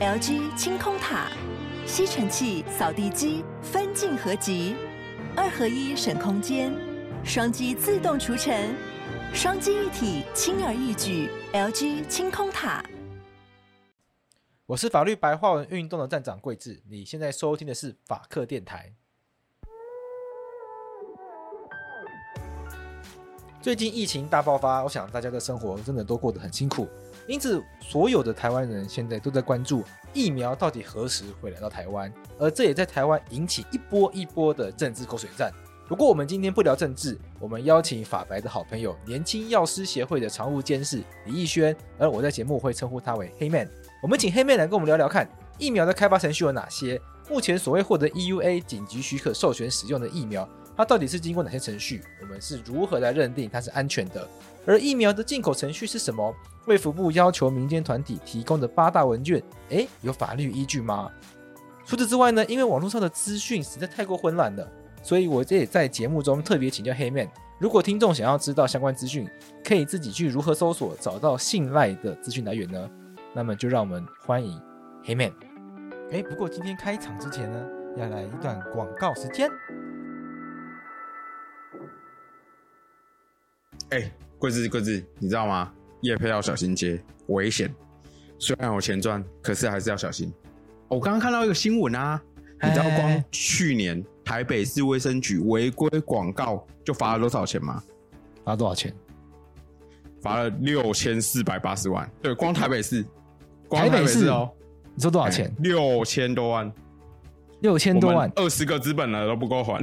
LG 清空塔，吸尘器、扫地机分镜合集，二合一省空间，双击自动除尘，双击一体轻而易举。LG 清空塔。我是法律白话文运动的站长桂智，你现在收听的是法客电台。最近疫情大爆发，我想大家的生活真的都过得很辛苦，因此所有的台湾人现在都在关注疫苗到底何时会来到台湾，而这也在台湾引起一波一波的政治口水战。不过我们今天不聊政治，我们邀请法白的好朋友年轻药师协会的常务监事李义轩，而我在节目会称呼他为黑 man。我们请黑 man 来跟我们聊聊看疫苗的开发程序有哪些，目前所谓获得 EUA 紧急许可授权使用的疫苗。它到底是经过哪些程序？我们是如何来认定它是安全的？而疫苗的进口程序是什么？卫福部要求民间团体提供的八大文件，诶，有法律依据吗？除此之外呢？因为网络上的资讯实在太过混乱了，所以我这也在节目中特别请教黑曼。如果听众想要知道相关资讯，可以自己去如何搜索找到信赖的资讯来源呢？那么就让我们欢迎黑 man。诶，不过今天开场之前呢，要来一段广告时间。哎、欸，贵智贵智，你知道吗？叶配要小心接，危险。虽然有钱赚，可是还是要小心。我刚刚看到一个新闻啊，你知道光去年台北市卫生局违规广告就罚了多少钱吗？罚多少钱？罚了六千四百八十万。对，光台北市，光台北市哦。你说多少钱？六千多万。六千多万，二十个资本了都不够还。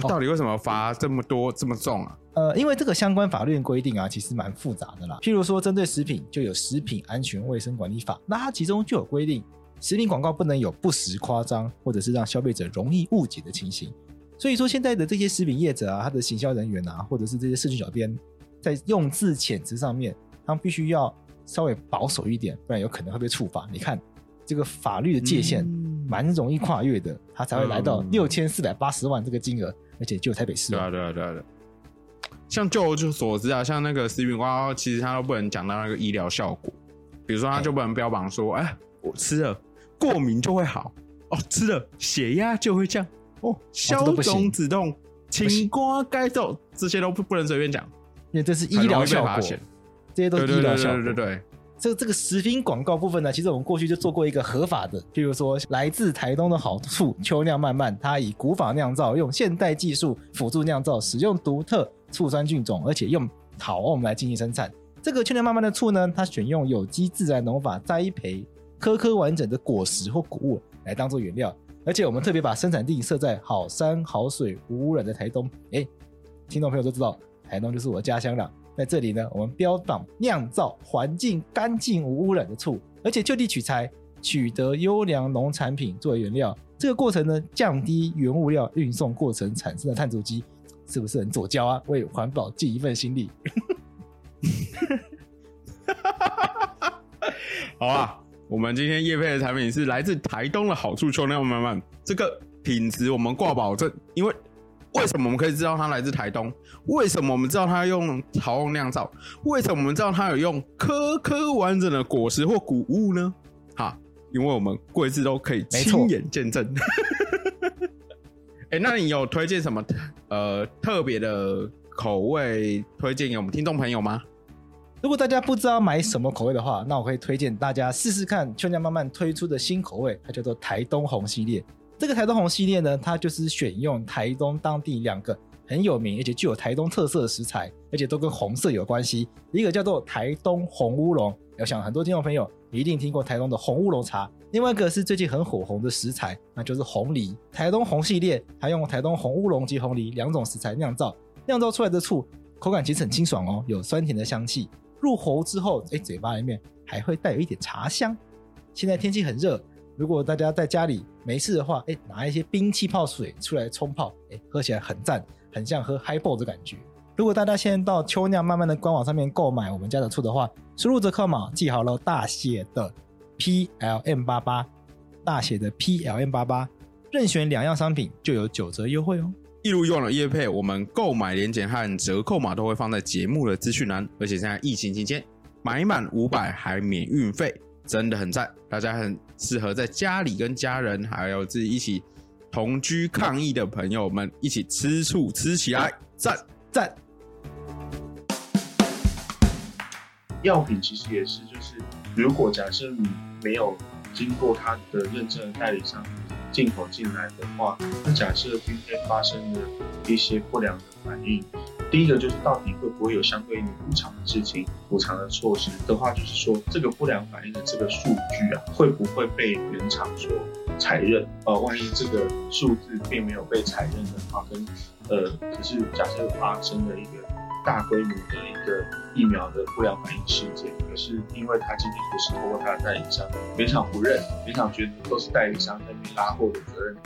到底为什么罚这么多这么重啊？呃，因为这个相关法律规定啊，其实蛮复杂的啦。譬如说，针对食品就有《食品安全卫生管理法》，那它其中就有规定，食品广告不能有不实夸张，或者是让消费者容易误解的情形。所以说，现在的这些食品业者啊，他的行销人员啊，或者是这些社区小编，在用字遣词上面，他们必须要稍微保守一点，不然有可能会被处罚。你看这个法律的界限蛮容易跨越的，他才会来到六千四百八十万这个金额。而且就台北市，对啊，对啊，对啊，对。像就我就所知啊，像那个食品广告，其实它都不能讲到那个医疗效果。比如说，它就不能标榜说，哎、欸，我吃了过敏就会好哦，吃了血压就会降哦，消肿止痛、清瓜解毒，这些都不不能随便讲，因为这是医疗效果，这些都是医疗效果，对对对对，对，对。这这个食品广告部分呢，其实我们过去就做过一个合法的，譬如说来自台东的好醋秋酿慢慢，它以古法酿造，用现代技术辅助酿造，使用独特醋酸菌种，而且用陶瓮来进行生产。这个秋酿慢慢的醋呢，它选用有机自然农法栽培颗颗完整的果实或谷物来当做原料，而且我们特别把生产地设在好山好水无污染的台东。哎，听众朋友都知道，台东就是我的家乡了。在这里呢，我们标榜酿造环境干净无污染的醋，而且就地取材，取得优良农产品作为原料。这个过程呢，降低原物料运送过程产生的碳足迹，是不是很左胶啊？为环保尽一份心力。好啊，我们今天叶配的产品是来自台东的好醋秋酿慢慢，这个品质我们挂保证，因为。为什么我们可以知道它来自台东？为什么我们知道它用陶瓮酿造？为什么我们知道它有用颗颗完整的果实或谷物呢？哈，因为我们贵智都可以亲眼见证。哎、欸，那你有推荐什么呃特别的口味推荐给我们听众朋友吗？如果大家不知道买什么口味的话，那我可以推荐大家试试看秋酿慢慢推出的新口味，它叫做台东红系列。这个台东红系列呢，它就是选用台东当地两个很有名而且具有台东特色的食材，而且都跟红色有关系。一个叫做台东红乌龙，我想很多听众朋友一定听过台东的红乌龙茶。另外一个是最近很火红的食材，那就是红梨。台东红系列还用台东红乌龙及红梨两种食材酿造，酿造出来的醋口感其实很清爽哦，有酸甜的香气。入喉之后，哎，嘴巴里面还会带有一点茶香。现在天气很热。如果大家在家里没事的话，哎，拿一些冰气泡水出来冲泡，哎，喝起来很赞，很像喝 Highball 的感觉。如果大家现在到秋酿慢慢的官网上面购买我们家的醋的话，输入折扣码记好了，大写的 PLM 八八，大写的 PLM 八八，任选两样商品就有九折优惠哦。一如以往的叶配，我们购买链接和折扣码都会放在节目的资讯栏，而且现在疫情期间。买满五百还免运费，真的很赞。大家很适合在家里跟家人还有自己一起同居抗疫的朋友们一起吃醋吃起来，赞赞。药品其实也是，就是如果假设你没有经过他的认证的代理商进口进来的话，那假设今天发生了一些不良的反应，第一个就是到底会不会有相对应的补偿的事情、补偿的措施的话，就是说这个不良反应的这个数据啊，会不会被原厂所采认？呃，万一这个数字并没有被采认的话，跟呃，可是假设发生了一个。大规模的一个疫苗的不良反应事件，可是因为他今天不是通过他的代理商，原厂不认，原厂觉得都是代理商在那边拉货的责任。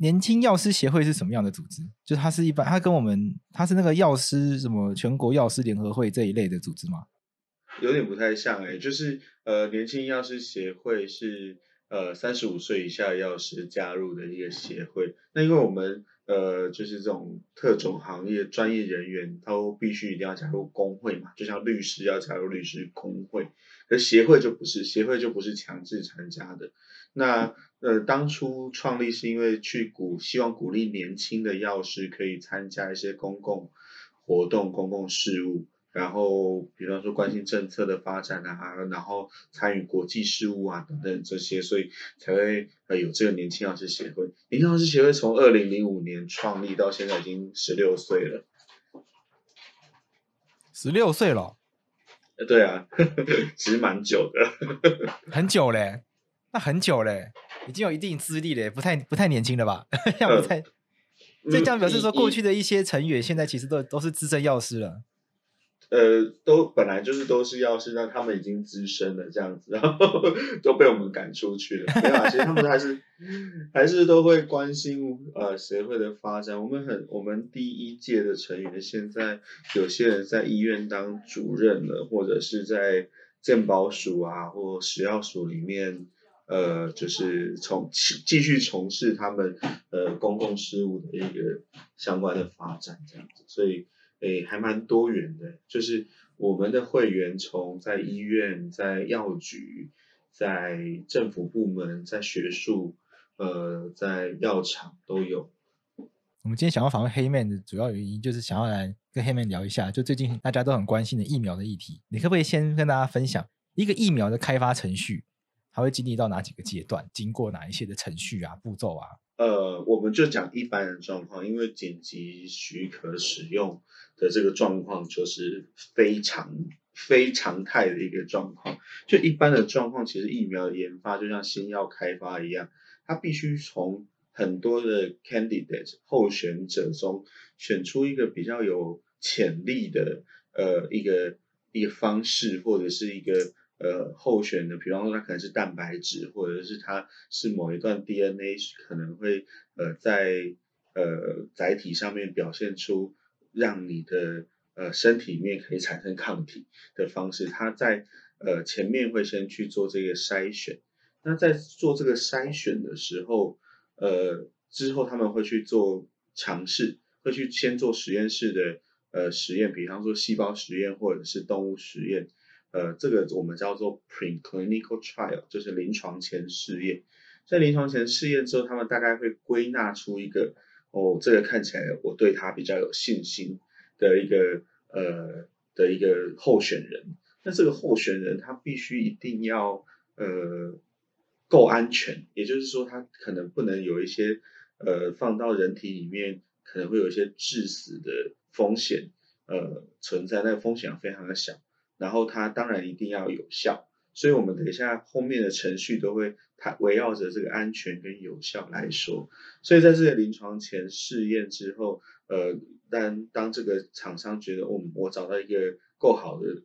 年轻药师协会是什么样的组织？就它是一般，它跟我们，它是那个药师什么全国药师联合会这一类的组织吗？有点不太像哎、就是呃，年轻药师协会是。呃，三十五岁以下药师加入的一个协会。那因为我们呃，就是这种特种行业专业人员，都必须一定要加入工会嘛，就像律师要加入律师工会。而协会就不是，协会就不是强制参加的。那呃，当初创立是因为去鼓，希望鼓励年轻的药师可以参加一些公共活动、公共事务。然后，比方说关心政策的发展啊，然后参与国际事务啊等等这些，所以才会呃有这个年轻药师协会。年轻药师协会从二零零五年创立到现在已经十六岁了，十六岁了。呃，对啊，呵 呵其实蛮久的，很久嘞，那很久嘞，已经有一定资历嘞，不太不太年轻了吧？要不太，这这样表示说过去的一些成员现在其实都都是资深药师了。呃，都本来就是都是药师，但他们已经资深了这样子，然后 都被我们赶出去了。没有啊，其实他们还是还是都会关心呃协会的发展。我们很，我们第一届的成员现在有些人在医院当主任了，或者是在健保署啊或食药署里面，呃，就是从继续从事他们呃公共事务的一个相关的发展这样子，所以。诶，还蛮多元的，就是我们的会员从在医院、在药局、在政府部门、在学术、呃，在药厂都有。我们今天想要访问 Heyman 的主要原因，就是想要来跟 Heyman 聊一下，就最近大家都很关心的疫苗的议题。你可不可以先跟大家分享一个疫苗的开发程序，它会经历到哪几个阶段，经过哪一些的程序啊、步骤啊？呃，我们就讲一般的状况，因为紧急许可使用的这个状况就是非常非常态的一个状况。就一般的状况，其实疫苗的研发就像新药开发一样，它必须从很多的 candidate 候选者中选出一个比较有潜力的呃一个一个方式，或者是一个。呃，候选的，比方说它可能是蛋白质，或者是它是某一段 DNA 可能会呃在呃载体上面表现出让你的呃身体里面可以产生抗体的方式，它在呃前面会先去做这个筛选。那在做这个筛选的时候，呃之后他们会去做尝试，会去先做实验室的呃实验，比方说细胞实验或者是动物实验。呃，这个我们叫做 preclinical trial，就是临床前试验。在临床前试验之后，他们大概会归纳出一个，哦，这个看起来我对他比较有信心的一个呃的一个候选人。那这个候选人他必须一定要呃够安全，也就是说他可能不能有一些呃放到人体里面可能会有一些致死的风险呃存在，那个风险非常的小。然后它当然一定要有效，所以我们等一下后面的程序都会它围绕着这个安全跟有效来说。所以在这个临床前试验之后，呃，当当这个厂商觉得我、我找到一个够好的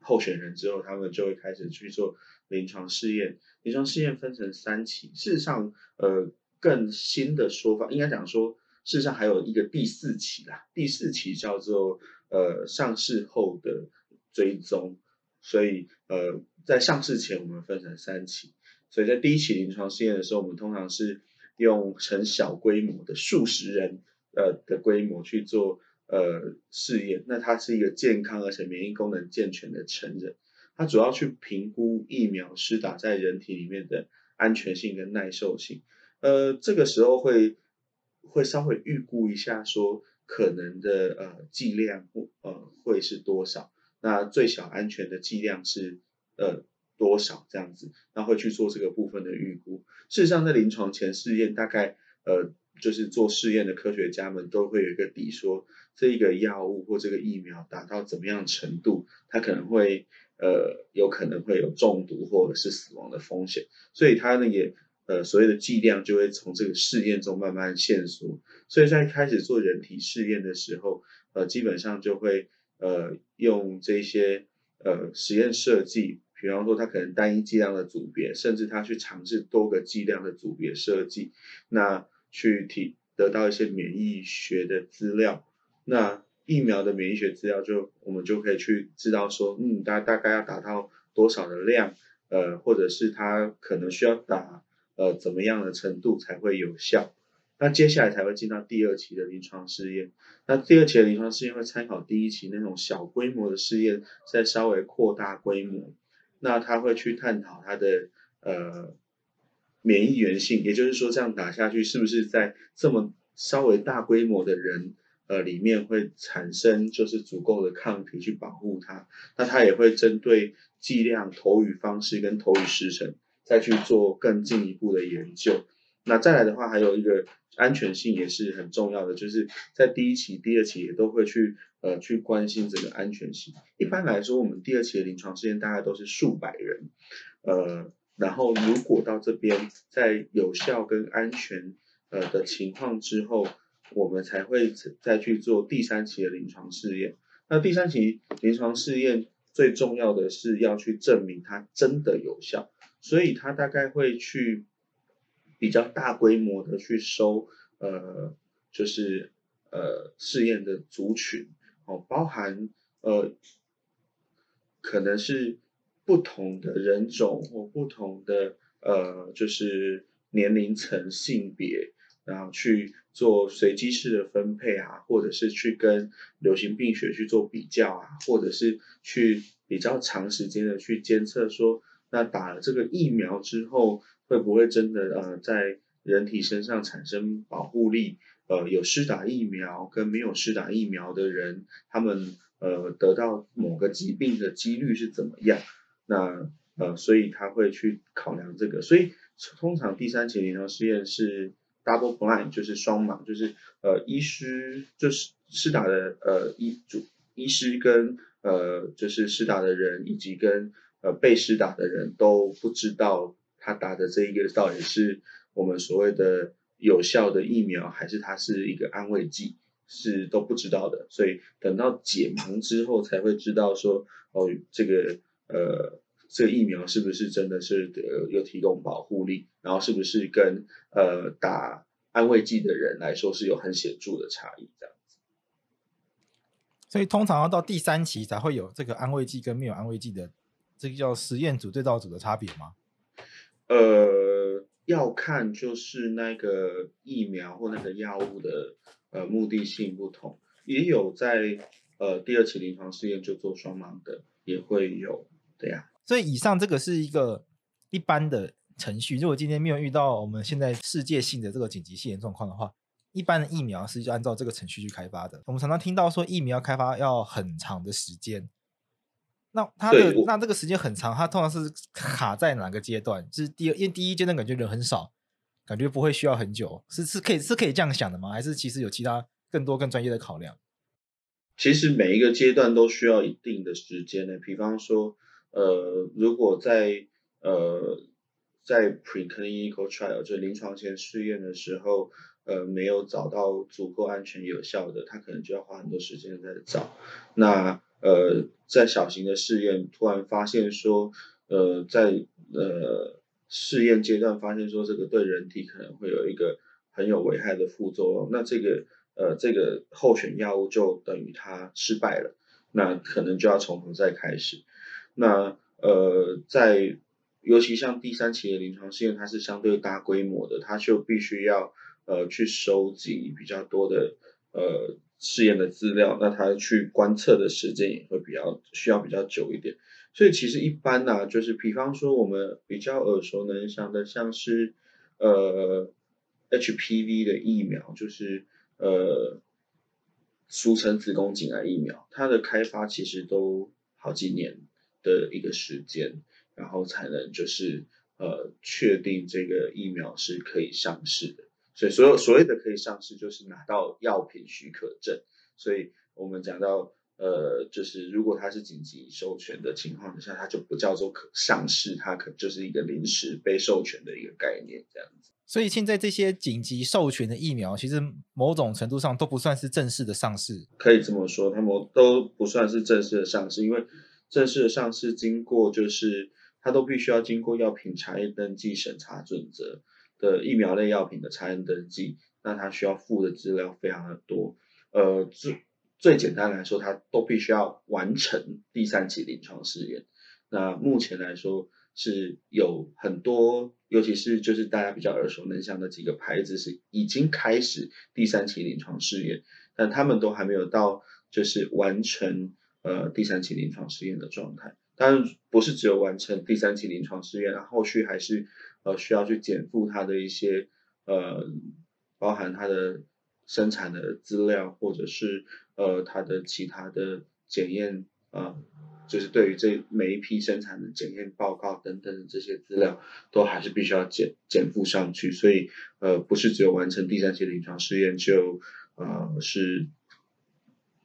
候选人之后，他们就会开始去做临床试验。临床试验分成三期，事实上，呃，更新的说法应该讲说，事实上还有一个第四期啦。第四期叫做呃上市后的。追踪，所以呃，在上市前我们分成三期，所以在第一期临床试验的时候，我们通常是用很小规模的数十人呃的规模去做呃试验，那他是一个健康而且免疫功能健全的成人，他主要去评估疫苗施打在人体里面的安全性跟耐受性，呃，这个时候会会稍微预估一下说可能的呃剂量呃会是多少，那最小安全的剂量是呃。多少这样子，那会去做这个部分的预估。事实上，在临床前试验，大概呃，就是做试验的科学家们都会有一个底说，这个药物或这个疫苗达到怎么样程度，它可能会呃，有可能会有中毒或者是死亡的风险。所以它呢也呃，所谓的剂量就会从这个试验中慢慢限缩。所以在开始做人体试验的时候，呃，基本上就会呃，用这些呃实验设计。比方说，他可能单一剂量的组别，甚至他去尝试多个剂量的组别设计，那去提得到一些免疫学的资料，那疫苗的免疫学资料就我们就可以去知道说，嗯，大大概要达到多少的量，呃，或者是他可能需要打呃怎么样的程度才会有效。那接下来才会进到第二期的临床试验。那第二期的临床试验会参考第一期那种小规模的试验，再稍微扩大规模。那他会去探讨它的呃免疫原性，也就是说，这样打下去是不是在这么稍微大规模的人呃里面会产生就是足够的抗体去保护它？那他也会针对剂量、投与方式跟投与时程再去做更进一步的研究。那再来的话，还有一个安全性也是很重要的，就是在第一期、第二期也都会去呃去关心这个安全性。一般来说，我们第二期的临床试验大概都是数百人，呃，然后如果到这边在有效跟安全呃的情况之后，我们才会再去做第三期的临床试验。那第三期临床试验最重要的是要去证明它真的有效，所以它大概会去。比较大规模的去收，呃，就是呃试验的族群哦，包含呃可能是不同的人种或不同的呃就是年龄层、性别，然后去做随机式的分配啊，或者是去跟流行病学去做比较啊，或者是去比较长时间的去监测说，那打了这个疫苗之后。会不会真的呃在人体身上产生保护力？呃，有施打疫苗跟没有施打疫苗的人，他们呃得到某个疾病的几率是怎么样？那呃，所以他会去考量这个。所以通常第三期临床试验是 double blind，就是双盲，就是呃医师就是施打的呃医主医师跟呃就是施打的人以及跟呃被施打的人都不知道。他打的这一个到底是我们所谓的有效的疫苗，还是它是一个安慰剂，是都不知道的。所以等到解盲之后，才会知道说，哦，这个呃，这个疫苗是不是真的是呃有提供保护力，然后是不是跟呃打安慰剂的人来说是有很显著的差异这样子。所以通常要到第三期才会有这个安慰剂跟没有安慰剂的，这个叫实验组对照组的差别吗？呃，要看就是那个疫苗或那个药物的呃目的性不同，也有在呃第二期临床试验就做双盲的，也会有对呀。所以以上这个是一个一般的程序。如果今天没有遇到我们现在世界性的这个紧急性状况的话，一般的疫苗是就按照这个程序去开发的。我们常常听到说疫苗开发要很长的时间。那它的那这个时间很长，它通常是卡在哪个阶段？就是第二，因为第一阶段感觉人很少，感觉不会需要很久，是是可以是可以这样想的吗？还是其实有其他更多更专业的考量？其实每一个阶段都需要一定的时间的。比方说，呃，如果在呃在 preclinical trial 就临床前试验的时候，呃，没有找到足够安全有效的，他可能就要花很多时间在找。那呃，在小型的试验突然发现说，呃，在呃试验阶段发现说这个对人体可能会有一个很有危害的副作用，那这个呃这个候选药物就等于它失败了，那可能就要从头再开始。那呃在尤其像第三期的临床试验，它是相对大规模的，它就必须要呃去收集比较多的呃试验的资料，那它去观测的时间也会比较需要比较久一点。所以其实一般呢、就是比方说我们比较耳熟能详的，像是呃 HPV 的疫苗，就是呃俗称子宫颈癌疫苗，它的开发其实都好几年的一个时间，然后才能就是呃确定这个疫苗是可以上市的。所以所有所谓的可以上市，就是拿到药品许可证。所以我们讲到。呃，就是如果它是紧急授权的情况下，它就不叫做可上市，它可就是一个临时被授权的一个概念这样子。所以现在这些紧急授权的疫苗，其实某种程度上都不算是正式的上市。可以这么说，他们都不算是正式的上市，因为正式的上市经过就是它都必须要经过药品查验登记审查准则的疫苗类药品的查验登记，那它需要附的资料非常的多，呃，最最简单来说，它都必须要完成第三期临床试验。那目前来说是有很多，尤其是就是大家比较耳熟能详的几个牌子是已经开始第三期临床试验，但他们都还没有到就是完成呃第三期临床试验的状态。当然不是只有完成第三期临床试验，然后续还是呃需要去减负它的一些呃包含它的生产的资料或者是。呃，它的其他的检验啊、呃，就是对于这每一批生产的检验报告等等的这些资料，都还是必须要减减负上去。所以，呃，不是只有完成第三期临床试验就呃是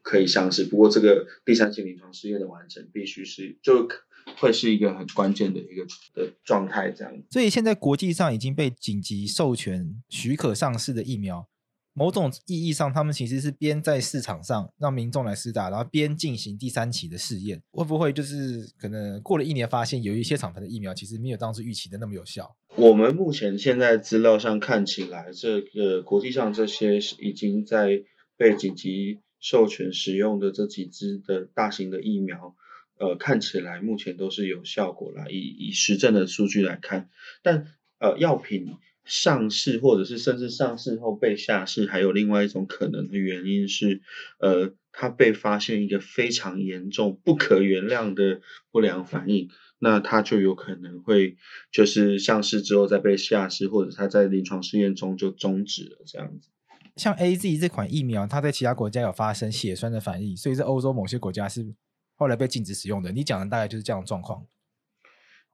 可以上市。不过，这个第三期临床试验的完成，必须是就会是一个很关键的一个的状态，这样。所以，现在国际上已经被紧急授权许可上市的疫苗。某种意义上，他们其实是边在市场上让民众来施打，然后边进行第三期的试验。会不会就是可能过了一年，发现有一些厂牌的疫苗其实没有当时预期的那么有效？我们目前现在资料上看起来，这个国际上这些已经在被紧急授权使用的这几支的大型的疫苗，呃，看起来目前都是有效果啦。以以实证的数据来看，但呃，药品。上市或者是甚至上市后被下市，还有另外一种可能的原因是，呃，它被发现一个非常严重、不可原谅的不良反应，那它就有可能会就是上市之后再被下市，或者它在临床试验中就终止了这样子。像 AZ 这款疫苗，它在其他国家有发生血栓的反应，所以在欧洲某些国家是后来被禁止使用的。你讲的大概就是这样的状况。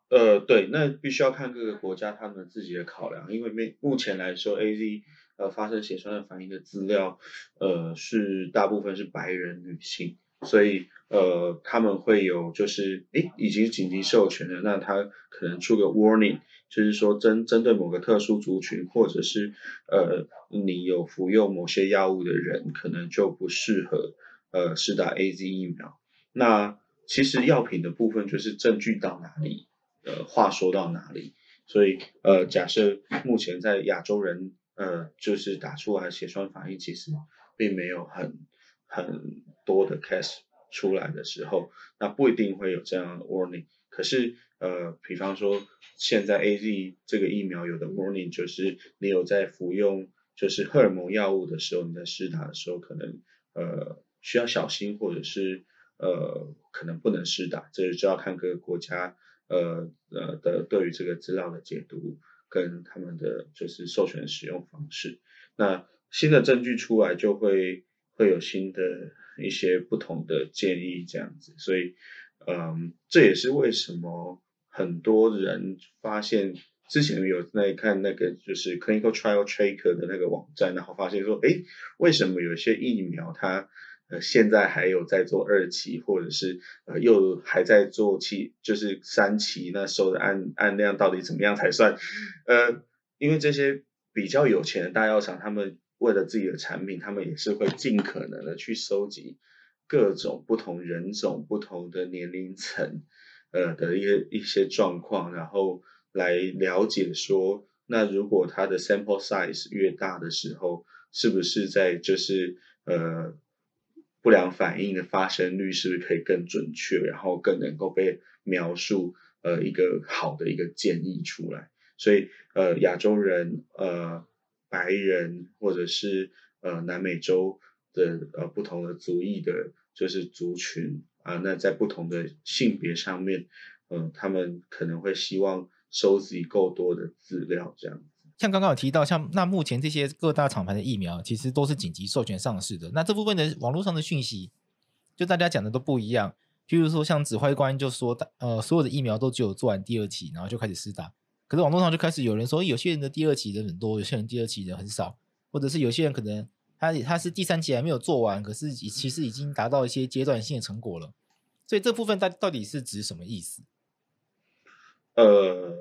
呃，对，那必须要看各个国家他们自己的考量，因为目目前来说，AZ 呃发生血栓的反应的资料，呃是大部分是白人女性，所以呃他们会有就是，诶，已经紧急授权了，那他可能出个 warning，就是说针针对某个特殊族群，或者是呃你有服用某些药物的人，可能就不适合呃施打 AZ 疫苗。那其实药品的部分就是证据到哪里。呃，话说到哪里？所以呃，假设目前在亚洲人呃，就是打出来血栓反应，其实并没有很很多的 case 出来的时候，那不一定会有这样的 warning。可是呃，比方说现在 AZ 这个疫苗有的 warning 就是你有在服用就是荷尔蒙药物的时候，你在施打的时候可能呃需要小心，或者是呃可能不能施打，这就要看各个国家。呃呃的对于这个资料的解读跟他们的就是授权使用方式，那新的证据出来就会会有新的一些不同的建议这样子，所以嗯，这也是为什么很多人发现之前有在看那个就是 Clinical Trial Tracker 的那个网站，然后发现说，哎，为什么有些疫苗它呃，现在还有在做二期，或者是呃，又还在做期，就是三期，那时候的案案量到底怎么样才算？呃，因为这些比较有钱的大药厂，他们为了自己的产品，他们也是会尽可能的去收集各种不同人种、不同的年龄层，呃的一些一些状况，然后来了解说，那如果它的 sample size 越大的时候，是不是在就是呃。不良反应的发生率是不是可以更准确，然后更能够被描述？呃一个好的一个建议出来。所以呃亚洲人呃白人或者是呃南美洲的呃不同的族裔的，就是族群啊，那在不同的性别上面，嗯、呃，他们可能会希望收集够多的资料，这样。像刚刚有提到，像那目前这些各大厂牌的疫苗，其实都是紧急授权上市的。那这部分的网络上的讯息，就大家讲的都不一样。譬如说，像指挥官就说，呃，所有的疫苗都只有做完第二期，然后就开始施打。可是网络上就开始有人说，有些人的第二期人很多，有些人第二期人很少，或者是有些人可能他他是第三期还没有做完，可是其实已经达到一些阶段性的成果了。所以这部分到到底是指什么意思？呃。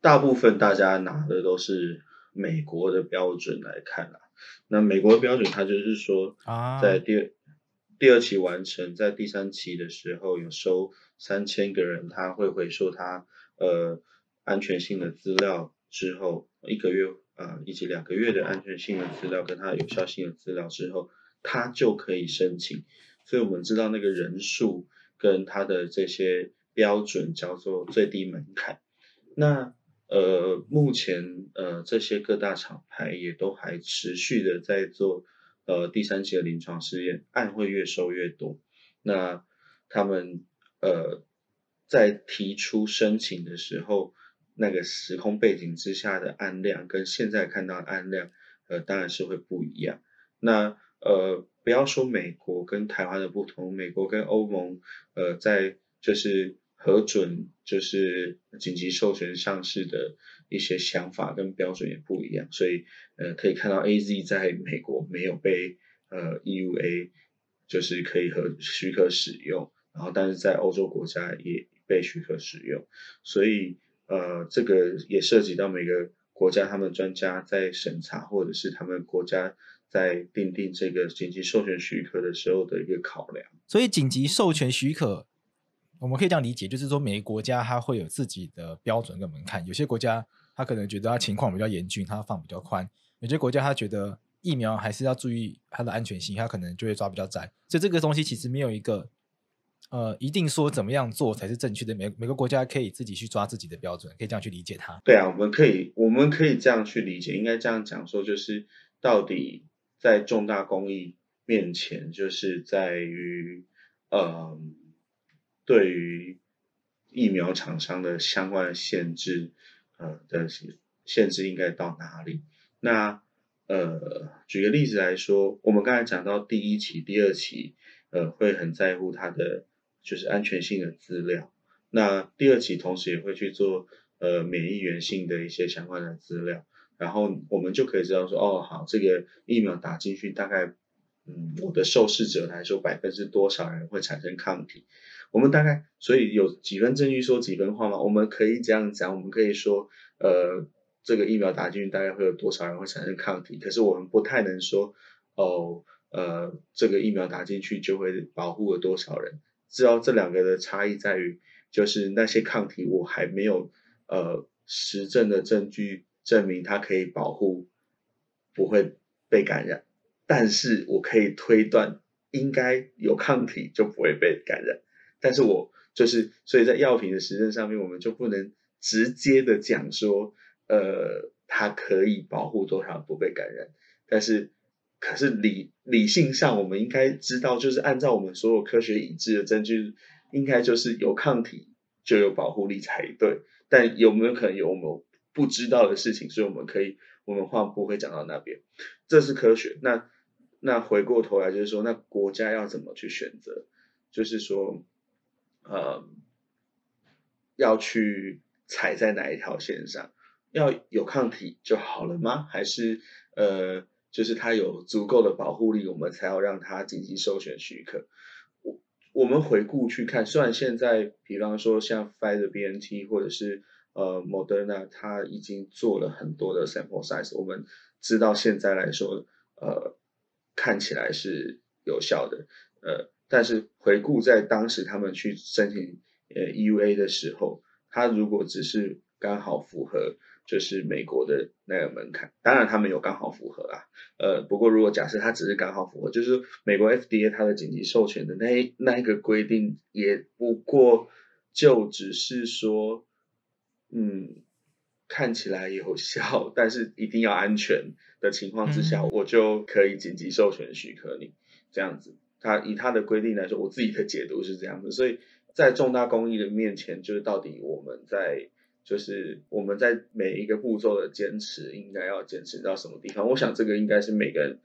大部分大家拿的都是美国的标准来看啦，那美国的标准，它就是说，在第二第二期完成，在第三期的时候有收三千个人，他会回收他呃安全性的资料之后，一个月呃以及两个月的安全性的资料跟它有效性的资料之后，他就可以申请。所以我们知道那个人数跟他的这些标准叫做最低门槛，那。呃，目前呃，这些各大厂牌也都还持续的在做呃第三期的临床试验，案会越收越多。那他们呃在提出申请的时候，那个时空背景之下的案量跟现在看到的案量，呃，当然是会不一样。那呃，不要说美国跟台湾的不同，美国跟欧盟呃在就是。核准就是紧急授权上市的一些想法跟标准也不一样，所以呃可以看到 AZ 在美国没有被呃 EUA 就是可以和许可使用，然后但是在欧洲国家也被许可使用，所以呃这个也涉及到每个国家他们专家在审查或者是他们国家在订定这个紧急授权许可的时候的一个考量。所以紧急授权许可。我们可以这样理解，就是说每个国家它会有自己的标准跟门槛。有些国家它可能觉得它情况比较严峻，它放比较宽；有些国家它觉得疫苗还是要注意它的安全性，它可能就会抓比较窄。所以这个东西其实没有一个呃一定说怎么样做才是正确的。每每个国家可以自己去抓自己的标准，可以这样去理解它。对啊，我们可以我们可以这样去理解，应该这样讲说，就是到底在重大公益面前，就是在于呃。对于疫苗厂商的相关限制，呃的限制应该到哪里？那呃，举个例子来说，我们刚才讲到第一期、第二期，呃，会很在乎它的就是安全性的资料。那第二期同时也会去做呃免疫原性的一些相关的资料，然后我们就可以知道说，哦，好，这个疫苗打进去，大概嗯，我的受试者来说，百分之多少人会产生抗体？我们大概，所以有几分证据说几分话嘛？我们可以这样讲，我们可以说，呃，这个疫苗打进去大概会有多少人会产生抗体？可是我们不太能说，哦，呃，这个疫苗打进去就会保护了多少人？知道这两个的差异在于，就是那些抗体我还没有呃实证的证据证明它可以保护不会被感染，但是我可以推断应该有抗体就不会被感染。但是我就是，所以在药品的实证上面，我们就不能直接的讲说，呃，它可以保护多少不被感染。但是，可是理理性上，我们应该知道，就是按照我们所有科学已知的证据，应该就是有抗体就有保护力才对。但有没有可能有我们不知道的事情？所以我们可以，我们话不会讲到那边。这是科学。那那回过头来就是说，那国家要怎么去选择？就是说。呃，要去踩在哪一条线上？要有抗体就好了吗？还是呃，就是它有足够的保护力，我们才要让它紧急授权许可？我我们回顾去看，虽然现在，比方说像 Pfizer BNT 或者是呃 Moderna，它已经做了很多的 sample size，我们知道现在来说，呃，看起来是有效的，呃。但是回顾在当时他们去申请呃 EUA 的时候，他如果只是刚好符合就是美国的那个门槛，当然他们有刚好符合啊，呃，不过如果假设他只是刚好符合，就是美国 FDA 它的紧急授权的那那一个规定也不过就只是说，嗯，看起来有效，但是一定要安全的情况之下，嗯、我就可以紧急授权许可你这样子。他以他的规定来说，我自己的解读是这样子，所以在重大公益的面前，就是到底我们在就是我们在每一个步骤的坚持，应该要坚持到什么地方？我想这个应该是每个人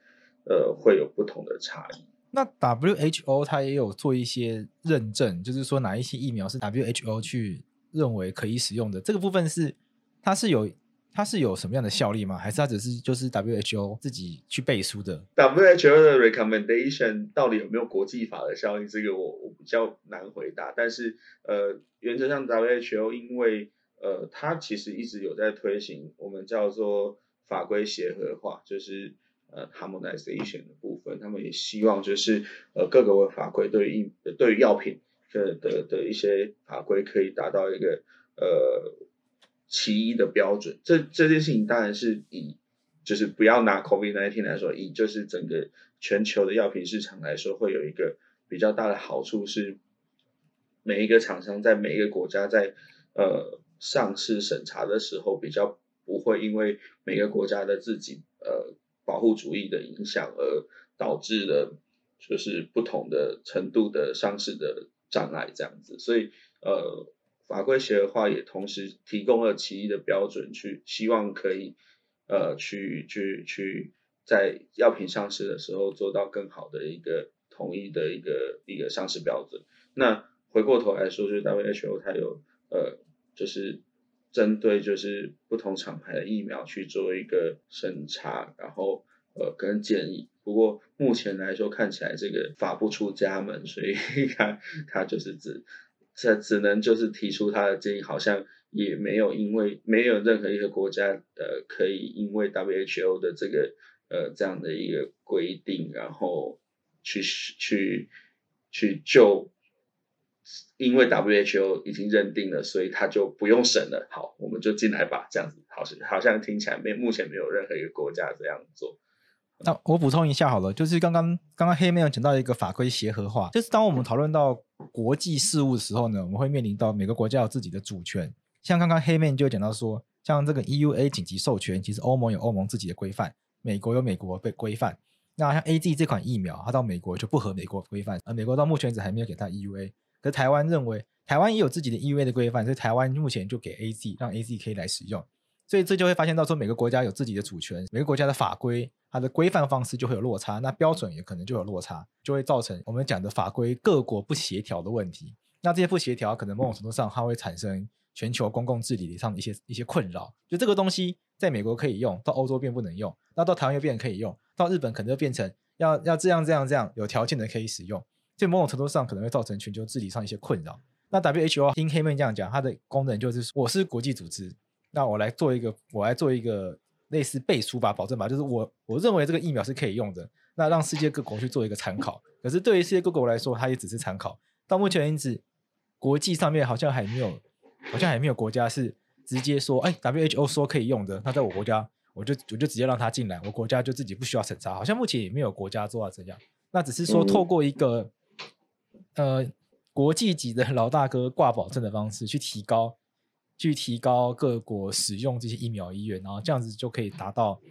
呃会有不同的差异。那 WHO 它也有做一些认证，就是说哪一些疫苗是 WHO 去认为可以使用的，这个部分是它是有。它是有什么样的效力吗？还是它只是就是 WHO 自己去背书的？WHO 的 recommendation 到底有没有国际法的效力？这个我我比较难回答。但是呃，原则上 WHO 因为呃，它其实一直有在推行我们叫做法规协和化，就是呃 harmonization 的部分。他们也希望就是呃各个法规对于对于药品的的的一些法规可以达到一个呃。其一的标准，这这件事情当然是以，就是不要拿 COVID-19 来说，以就是整个全球的药品市场来说，会有一个比较大的好处是，每一个厂商在每一个国家在呃上市审查的时候，比较不会因为每个国家的自己呃保护主义的影响而导致了就是不同的程度的上市的障碍这样子，所以呃。法规协的话也同时提供了其一的标准，去希望可以，呃，去去去在药品上市的时候做到更好的一个统一的一个一个上市标准。那回过头来说，就是 WHO 它有呃，就是针对就是不同厂牌的疫苗去做一个审查，然后呃跟建议。不过目前来说看起来这个法不出家门，所以 它它就是指。这只能就是提出他的建议，好像也没有因为没有任何一个国家呃可以因为 WHO 的这个呃这样的一个规定，然后去去去就因为 WHO 已经认定了，所以他就不用审了。好，我们就进来吧，这样子好像好像听起来没目前没有任何一个国家这样做。那我补充一下好了，就是刚刚刚刚黑妹有讲到一个法规协和化，就是当我们讨论到国际事务的时候呢，我们会面临到每个国家有自己的主权。像刚刚黑妹就讲到说，像这个 EUA 紧急授权，其实欧盟有欧盟自己的规范，美国有美国的规范。那像 AZ 这款疫苗，它到美国就不合美国规范，而美国到目前为止还没有给它 EUA。可是台湾认为，台湾也有自己的 EUA 的规范，所以台湾目前就给 AZ，让 AZ 可以来使用。所以这就会发现到说，每个国家有自己的主权，每个国家的法规，它的规范方式就会有落差，那标准也可能就有落差，就会造成我们讲的法规各国不协调的问题。那这些不协调，可能某种程度上它会产生全球公共治理上的一些一些困扰。就这个东西在美国可以用，到欧洲变不能用，那到台湾又变可以用，到日本可能就变成要要这样这样这样有条件的可以使用。所以某种程度上可能会造成全球治理上一些困扰。那 WHO 听黑妹这样讲，它的功能就是我是国际组织。那我来做一个，我来做一个类似背书吧，保证吧，就是我我认为这个疫苗是可以用的，那让世界各国去做一个参考。可是对于世界各国来说，它也只是参考。到目前为止，国际上面好像还没有，好像还没有国家是直接说，哎，WHO 说可以用的，那在我国家，我就我就直接让它进来，我国家就自己不需要审查。好像目前也没有国家做到这样。那只是说透过一个，呃，国际级的老大哥挂保证的方式去提高。去提高各国使用这些疫苗意愿，然后这样子就可以达到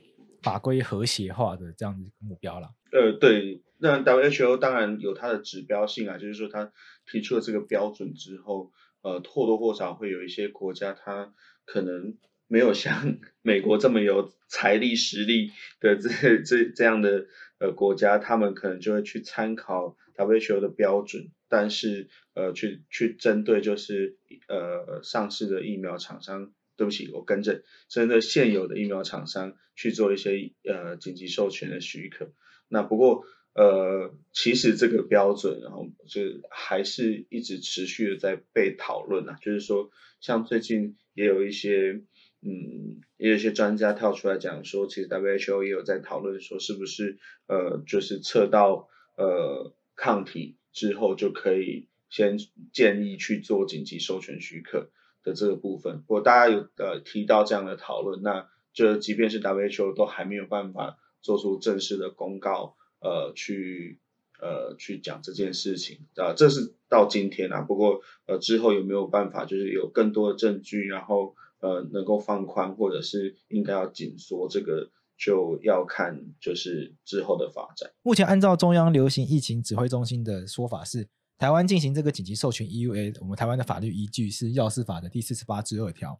法规和谐化的这样子目标了。呃，对，那 WHO 当然有它的指标性啊，就是说它提出了这个标准之后，呃，或多或少会有一些国家它可能没有像 美国这么有财力实力的这这这样的呃国家，他们可能就会去参考 WHO 的标准。但是，呃，去去针对就是呃上市的疫苗厂商，对不起，我更正，针对现有的疫苗厂商去做一些呃紧急授权的许可。那不过，呃，其实这个标准，然后就还是一直持续的在被讨论啊。就是说，像最近也有一些，嗯，也有一些专家跳出来讲说，其实 WHO 也有在讨论说，是不是呃，就是测到呃抗体。之后就可以先建议去做紧急授权许可的这个部分。如果大家有呃提到这样的讨论，那就即便是 WHO 都还没有办法做出正式的公告，呃，去呃去讲这件事情啊，这是到今天啊。不过呃之后有没有办法，就是有更多的证据，然后呃能够放宽，或者是应该要紧缩，这个就要看就是之后的发展。目前按照中央流行疫情指挥中心的说法是。台湾进行这个紧急授权 EUA，我们台湾的法律依据是药事法的第四十八之二条。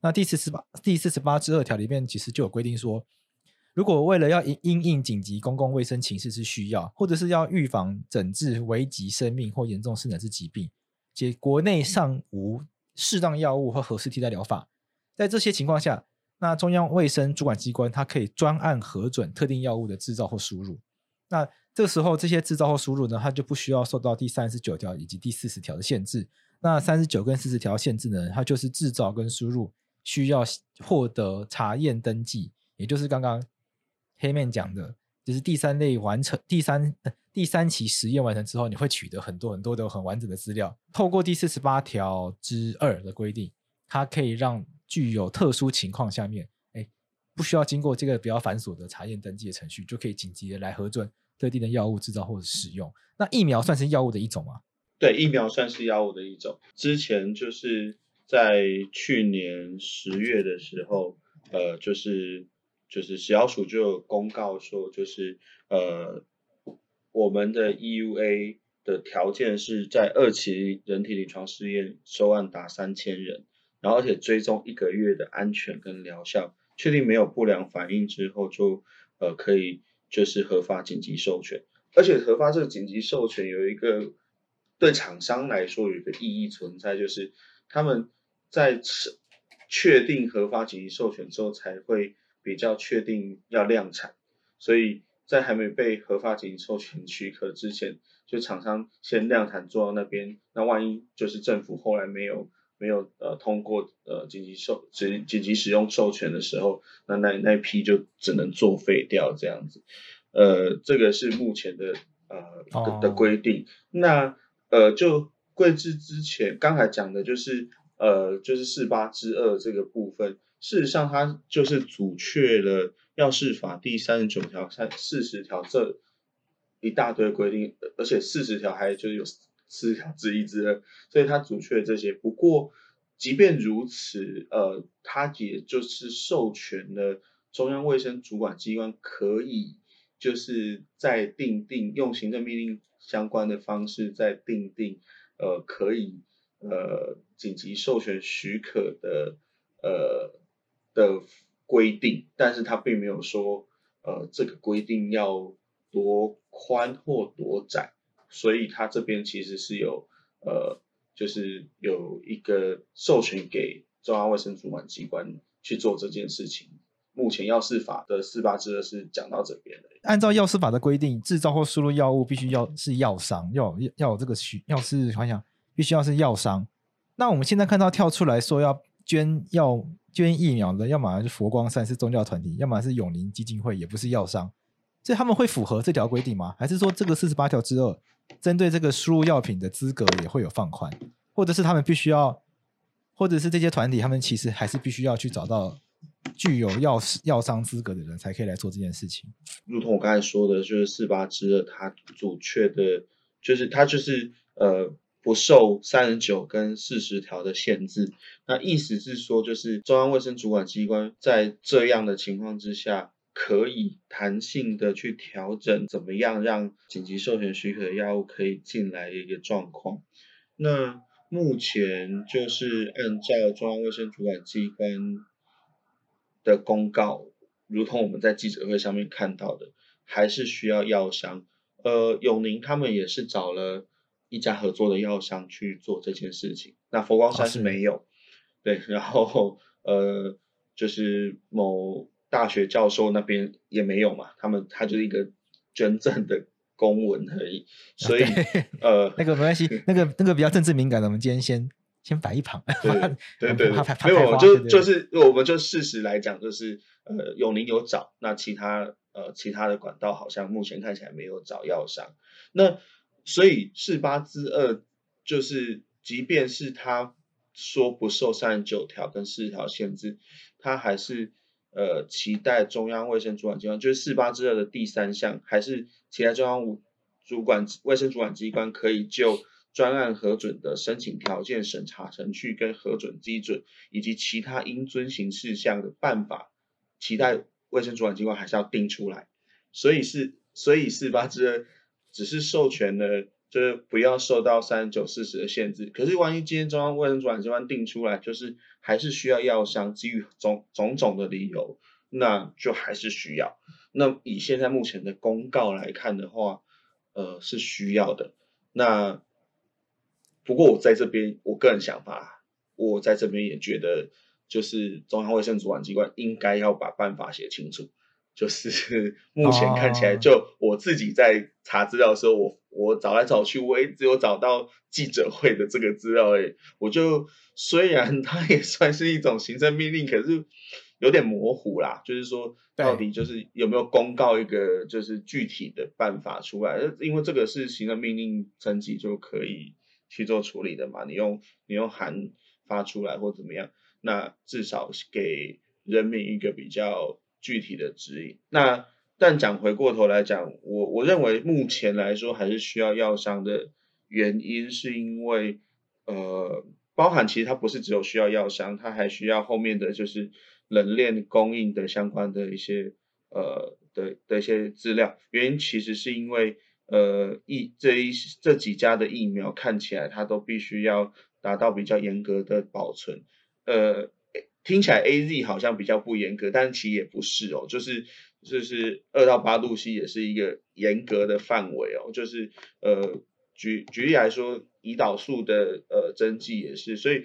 那第四十八第四十八之二条里面其实就有规定说，如果为了要因因应紧急公共卫生情势之需要，或者是要预防诊治危及生命或严重失能之疾病，且国内尚无适当药物或合适替代疗法，在这些情况下，那中央卫生主管机关它可以专案核准特定药物的制造或输入。那这个时候，这些制造或输入呢，它就不需要受到第三十九条以及第四十条的限制。那三十九跟四十条限制呢，它就是制造跟输入需要获得查验登记，也就是刚刚黑面讲的，就是第三类完成第三第三期实验完成之后，你会取得很多很多的很完整的资料。透过第四十八条之二的规定，它可以让具有特殊情况下面，哎，不需要经过这个比较繁琐的查验登记的程序，就可以紧急的来核准。特定的药物制造或者使用，那疫苗算是药物的一种吗？对，疫苗算是药物的一种。之前就是在去年十月的时候，呃，就是就是食药署就有公告说，就是呃，我们的 EUA 的条件是在二期人体临床试验收案达三千人，然后而且追踪一个月的安全跟疗效，确定没有不良反应之后就，呃可以。就是核发紧急授权，而且核发这个紧急授权有一个对厂商来说有一个意义存在，就是他们在确定核发紧急授权之后，才会比较确定要量产，所以在还没被核发紧急授权许可之前，就厂商先量产做到那边，那万一就是政府后来没有没有呃通过呃紧急授紧紧急使用授权的时候，那那那批就只能作废掉这样子，呃，这个是目前的呃的规定。那呃就贵制之前刚才讲的就是呃就是四八之二这个部分，事实上它就是阻却了药事法第三十九条、三四十条这一大堆规定，而且四十条还就是有。四条之一之二，所以它阻却这些。不过，即便如此，呃，它也就是授权了中央卫生主管机关可以，就是在订定用行政命令相关的方式，在订定呃可以呃紧急授权许可的呃的规定，但是它并没有说呃这个规定要多宽或多窄。所以他这边其实是有，呃，就是有一个授权给中央卫生主管机关去做这件事情。目前药事法的四八之二是讲到这边的。按照药事法的规定，制造或输入药物必须要是药商，要要有这个需要是好像必须要是药商。那我们现在看到跳出来说要捐药捐疫苗的，要么是佛光山是宗教团体，要么是永龄基金会，也不是药商。所以他们会符合这条规定吗？还是说这个四十八条之二？针对这个输入药品的资格也会有放宽，或者是他们必须要，或者是这些团体他们其实还是必须要去找到具有药药商资格的人才可以来做这件事情。如同我刚才说的，就是四八之二，它准确的，就是它就是呃不受三十九跟四十条的限制。那意思是说，就是中央卫生主管机关在这样的情况之下。可以弹性的去调整，怎么样让紧急授权许可的药物可以进来的一个状况。那目前就是按照中央卫生主管机关的公告，如同我们在记者会上面看到的，还是需要药商。呃，永宁他们也是找了一家合作的药商去做这件事情。那佛光山是没有，对，然后呃，就是某。大学教授那边也没有嘛，他们他就是一个捐赠的公文而已，所以、啊、呃，那个没关系，那个那个比较政治敏感的，我们今天先先摆一旁。对对对，没有，就就是我们就事实来讲，就是呃，永宁有找，那其他呃其他的管道好像目前看起来没有找药商，那所以四八之二就是，即便是他说不受三十九条跟四十条限制，他还是。呃，期待中央卫生主管机关就是四八之二的第三项，还是期待中央主管卫生主管机关可以就专案核准的申请条件、审查程序跟核准基准以及其他应遵行事项的办法，期待卫生主管机关还是要定出来。所以是，所以四八之二只是授权了。就是不要受到三十九四十的限制，可是万一今天中央卫生主管机关定出来，就是还是需要药商，基于种种种的理由，那就还是需要。那以现在目前的公告来看的话，呃，是需要的。那不过我在这边，我个人想法，我在这边也觉得，就是中央卫生主管机关应该要把办法写清楚。就是 目前看起来，就我自己在查资料的时候，我我找来找去，我也只有找到记者会的这个资料而已。我就虽然它也算是一种行政命令，可是有点模糊啦。就是说，到底就是有没有公告一个就是具体的办法出来？因为这个是行政命令层级就可以去做处理的嘛。你用你用函发出来或怎么样，那至少给人民一个比较。具体的指引。那但讲回过头来讲，我我认为目前来说还是需要药商的原因，是因为呃，包含其实它不是只有需要药商，它还需要后面的就是冷链供应的相关的一些呃的的一些资料。原因其实是因为呃疫这一这几家的疫苗看起来它都必须要达到比较严格的保存，呃。听起来 A Z 好像比较不严格，但其实也不是哦，就是就是二到八度 C 也是一个严格的范围哦，就是呃举举例来说，胰岛素的呃针剂也是，所以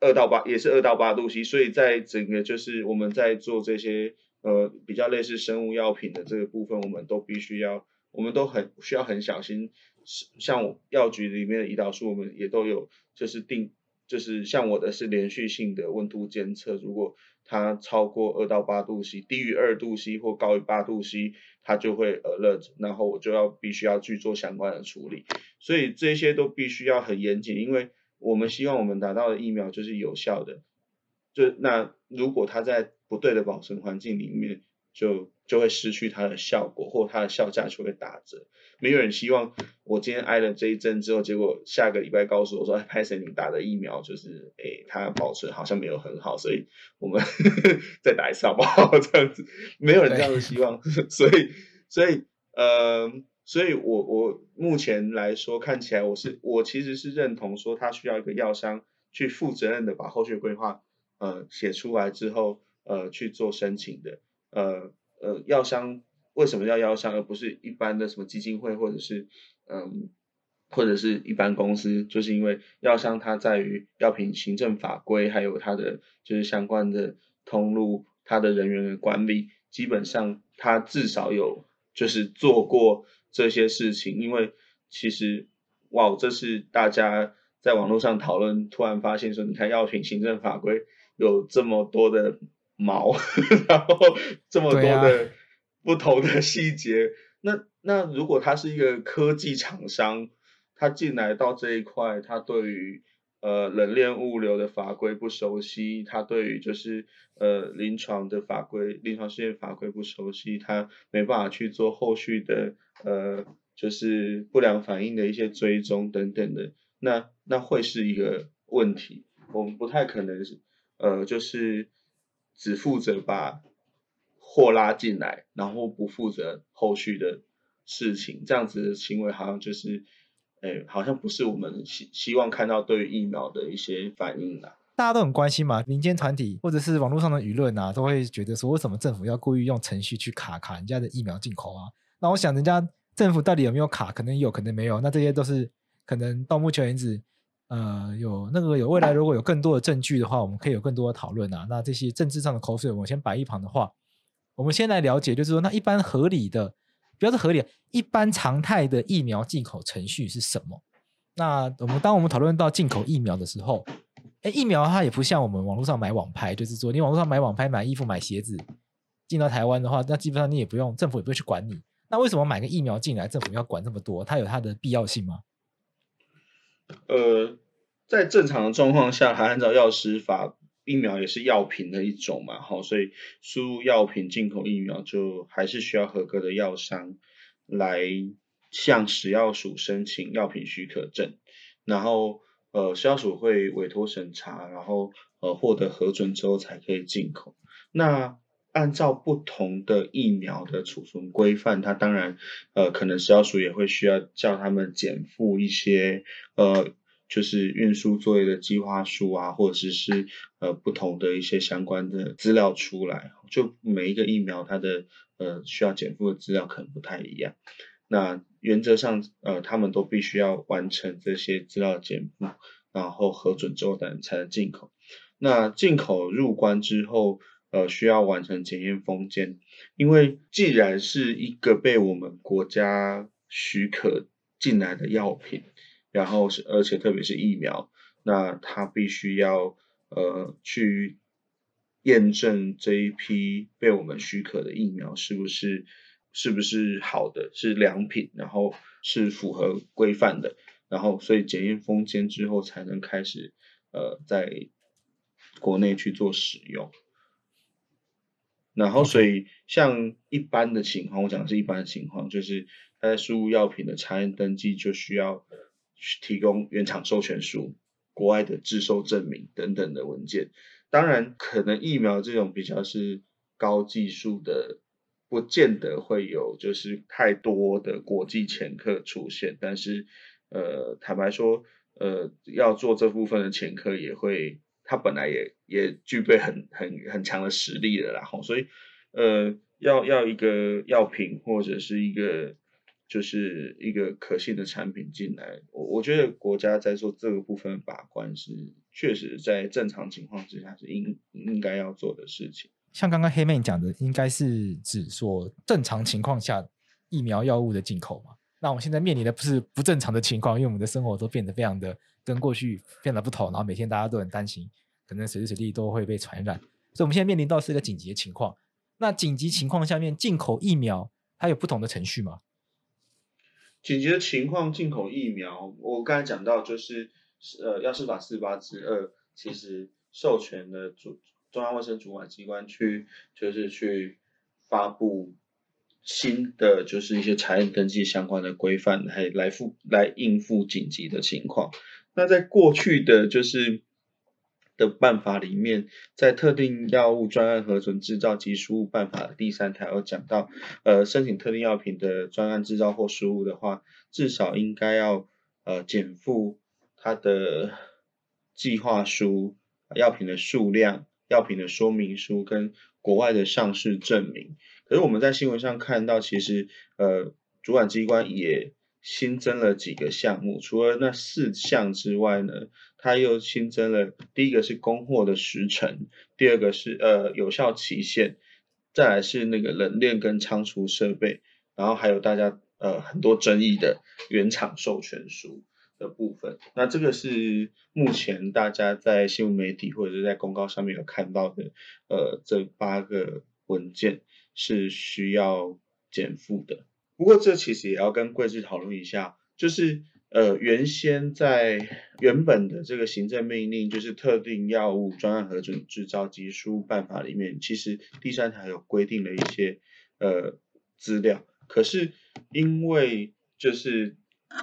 二到八也是二到八度 C，所以在整个就是我们在做这些呃比较类似生物药品的这个部分，我们都必须要，我们都很需要很小心，像药局里面的胰岛素，我们也都有就是定。就是像我的是连续性的温度监测，如果它超过二到八度 C，低于二度 C 或高于八度 C，它就会 alert，然后我就要必须要去做相关的处理。所以这些都必须要很严谨，因为我们希望我们达到的疫苗就是有效的。就那如果它在不对的保存环境里面，就就会失去它的效果，或它的效价就会打折。没有人希望我今天挨了这一针之后，结果下个礼拜告诉我说，哎，拍谢你打的疫苗就是，哎，它保存好像没有很好，所以我们呵 呵再打一次好不好？这样子，没有人这样子希望，所以，所以，呃，所以我我目前来说看起来，我是我其实是认同说，它需要一个药商去负责任的把后续规划，呃，写出来之后，呃，去做申请的。呃呃，药商为什么要药商，而不是一般的什么基金会或者是嗯或者是一般公司？就是因为药商它在于药品行政法规，还有它的就是相关的通路，它的人员的管理，基本上它至少有就是做过这些事情。因为其实哇，这是大家在网络上讨论，突然发现说，你看药品行政法规有这么多的。毛，然后这么多的不同的细节，啊、那那如果他是一个科技厂商，他进来到这一块，他对于呃冷链物流的法规不熟悉，他对于就是呃临床的法规、临床试验法规不熟悉，他没办法去做后续的呃就是不良反应的一些追踪等等的，那那会是一个问题，我们不太可能是呃就是。只负责把货拉进来，然后不负责后续的事情，这样子的行为好像就是，哎，好像不是我们希希望看到对于疫苗的一些反应啦。大家都很关心嘛，民间团体或者是网络上的舆论啊，都会觉得说，为什么政府要故意用程序去卡卡人家的疫苗进口啊？那我想，人家政府到底有没有卡？可能有可能没有。那这些都是可能到目前为止。呃，有那个有未来，如果有更多的证据的话，我们可以有更多的讨论啊。那这些政治上的口水，我们先摆一旁的话，我们先来了解，就是说，那一般合理的，不要说合理，一般常态的疫苗进口程序是什么？那我们当我们讨论到进口疫苗的时候，哎，疫苗它也不像我们网络上买网拍，就是说你网络上买网拍买衣服买鞋子进到台湾的话，那基本上你也不用政府也不会去管你。那为什么买个疫苗进来，政府要管这么多？它有它的必要性吗？呃，在正常的状况下，还按照药师法，疫苗也是药品的一种嘛，好，所以输入药品进口疫苗就还是需要合格的药商来向食药署申请药品许可证，然后呃食药署会委托审查，然后呃获得核准之后才可以进口。那按照不同的疫苗的储存规范，它当然呃可能食药署也会需要叫他们减负一些呃。就是运输作业的计划书啊，或者是是呃不同的一些相关的资料出来，就每一个疫苗它的呃需要减负的资料可能不太一样。那原则上呃他们都必须要完成这些资料减负，然后核准之后才能才能进口。那进口入关之后，呃需要完成检验封签，因为既然是一个被我们国家许可进来的药品。然后是，而且特别是疫苗，那它必须要呃去验证这一批被我们许可的疫苗是不是是不是好的，是良品，然后是符合规范的，然后所以检验封签之后才能开始呃在国内去做使用。然后所以像一般的情况，我讲的是一般的情况，就是它在输入药品的查验登记就需要。提供原厂授权书、国外的制售证明等等的文件。当然，可能疫苗这种比较是高技术的，不见得会有就是太多的国际前客出现。但是，呃，坦白说，呃，要做这部分的前客也会，他本来也也具备很很很强的实力的，然后，所以，呃，要要一个药品或者是一个。就是一个可信的产品进来，我我觉得国家在做这个部分把关是确实在正常情况之下是应应该要做的事情。像刚刚黑妹讲的，应该是指说正常情况下疫苗药物的进口嘛？那我们现在面临的不是不正常的情况，因为我们的生活都变得非常的跟过去变得不同，然后每天大家都很担心，可能随时随地都会被传染，所以我们现在面临到是一个紧急的情况。那紧急情况下面进口疫苗，它有不同的程序吗？紧急的情况进口疫苗，我刚才讲到就是，呃，药事法四八之二，其实授权的主中央卫生主管机关去，就是去发布新的就是一些查验登记相关的规范，来来付来应付紧急的情况。那在过去的就是。的办法里面，在特定药物专案核准制造及输入办法的第三条有讲到，呃，申请特定药品的专案制造或输入的话，至少应该要呃减负它的计划书、药品的数量、药品的说明书跟国外的上市证明。可是我们在新闻上看到，其实呃主管机关也。新增了几个项目，除了那四项之外呢，它又新增了第一个是供货的时程，第二个是呃有效期限，再来是那个冷链跟仓储设备，然后还有大家呃很多争议的原厂授权书的部分。那这个是目前大家在新闻媒体或者是在公告上面有看到的，呃这八个文件是需要减负的。不过这其实也要跟贵志讨论一下，就是呃原先在原本的这个行政命令，就是特定药物专案核准制造及输办法里面，其实第三条有规定了一些呃资料，可是因为就是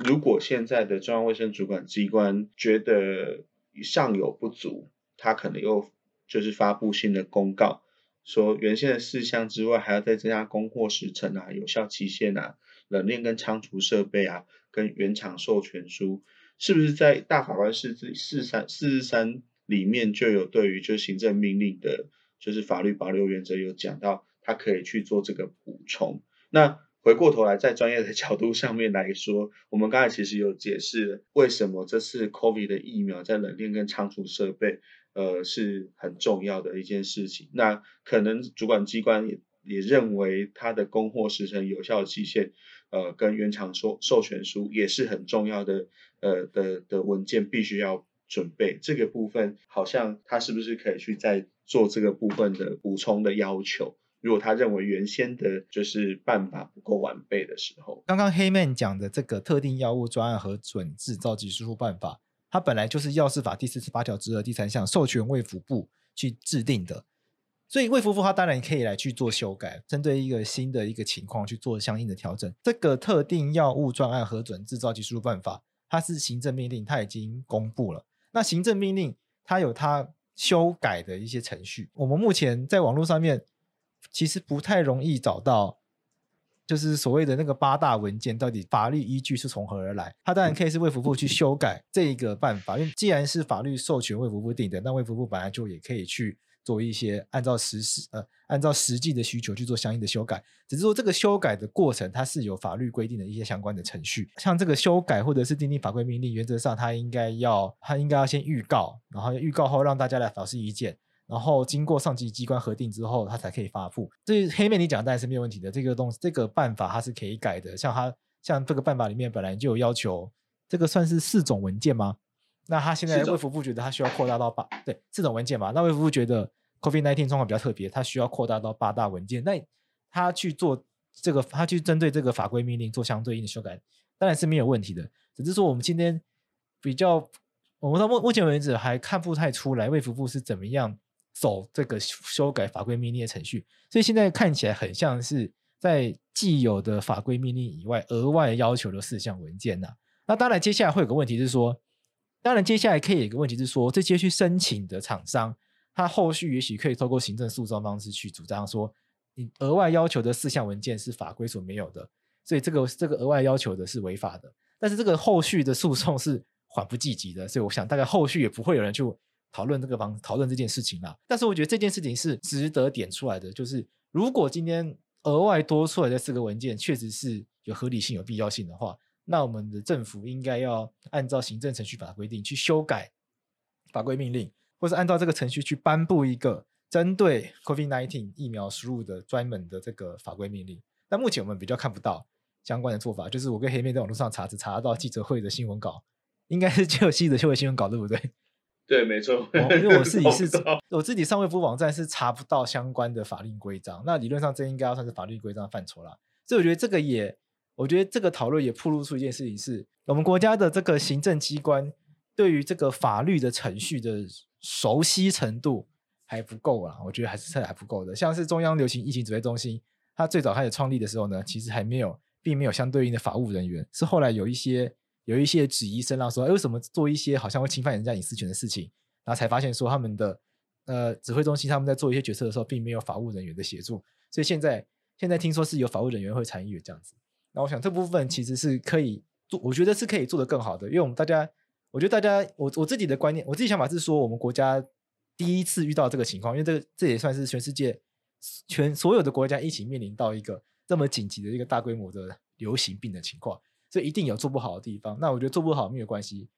如果现在的中央卫生主管机关觉得尚有不足，他可能又就是发布新的公告。说原先的四项之外，还要再增加供货时程啊、有效期限啊、冷链跟仓储设备啊、跟原厂授权书，是不是在大法官四四三四十三里面就有对于就行政命令的，就是法律保留原则有讲到，他可以去做这个补充。那回过头来，在专业的角度上面来说，我们刚才其实有解释为什么这次 COVID 的疫苗在冷链跟仓储设备。呃，是很重要的一件事情。那可能主管机关也也认为它的供货时程有效期限，呃，跟原厂授授权书也是很重要的，呃的的文件必须要准备。这个部分好像他是不是可以去再做这个部分的补充的要求？如果他认为原先的就是办法不够完备的时候，刚刚黑曼讲的这个特定药物专案核准制造及输入办法。它本来就是药事法第四十八条之二第三项授权卫福部去制定的。所以卫福部它当然可以来去做修改，针对一个新的一个情况去做相应的调整。这个特定药物专案核准制造技术办法，它是行政命令，它已经公布了。那行政命令它有它修改的一些程序，我们目前在网络上面其实不太容易找到。就是所谓的那个八大文件，到底法律依据是从何而来？它当然可以是卫福部去修改这一个办法，因为既然是法律授权卫福部定的，那卫福部本来就也可以去做一些按照实施呃按照实际的需求去做相应的修改。只是说这个修改的过程，它是有法律规定的一些相关的程序。像这个修改或者是订定法规命令，原则上它应该要它应该要先预告，然后预告后让大家来表示意见。然后经过上级机关核定之后，它才可以发布。这黑妹你讲的当然是没有问题的，这个东西这个办法它是可以改的。像它像这个办法里面本来就有要求，这个算是四种文件吗？那他现在卫福部觉得他需要扩大到八，对，四种文件嘛。那卫福部觉得 COVID-19 状况比较特别，他需要扩大到八大文件。那他去做这个，他去针对这个法规命令做相对应的修改，当然是没有问题的。只是说我们今天比较，我们到目目前为止还看不太出来卫福部是怎么样。走这个修改法规命令的程序，所以现在看起来很像是在既有的法规命令以外额外要求的四项文件呐、那当然，接下来会有个问题是说，当然接下来可以有一个问题是说，这些去申请的厂商，他后续也许可以透过行政诉讼方式去主张说，你额外要求的四项文件是法规所没有的，所以这个这个额外要求的是违法的。但是这个后续的诉讼是缓不济急的，所以我想大概后续也不会有人去。讨论这个方讨论这件事情啦，但是我觉得这件事情是值得点出来的，就是如果今天额外多出来的四个文件确实是有合理性、有必要性的话，那我们的政府应该要按照行政程序法规定去修改法规命令，或是按照这个程序去颁布一个针对 COVID-19 疫苗输入的专门的这个法规命令。但目前我们比较看不到相关的做法，就是我跟黑妹在网络上查，只查得到记者会的新闻稿，应该是就记者会新闻稿，对不对？对，没错，哦，因为我自己是，我自己上卫福网站是查不到相关的法令规章，那理论上这应该要算是法律规章范畴啦。所以我觉得这个也，我觉得这个讨论也暴露出一件事情是，我们国家的这个行政机关对于这个法律的程序的熟悉程度还不够啦，我觉得还是还不够的。像是中央流行疫情指挥中心，它最早开始创立的时候呢，其实还没有，并没有相对应的法务人员，是后来有一些。有一些质疑声浪说，哎，为什么做一些好像会侵犯人家隐私权的事情，然后才发现说他们的呃指挥中心他们在做一些决策的时候，并没有法务人员的协助，所以现在现在听说是有法务人员会参与这样子。那我想这部分其实是可以做，我觉得是可以做得更好的，因为我们大家，我觉得大家，我我自己的观念，我自己想法是说，我们国家第一次遇到这个情况，因为这个这也算是全世界全所有的国家一起面临到一个这么紧急的一个大规模的流行病的情况。这一定有做不好的地方，那我觉得做不好没有关系，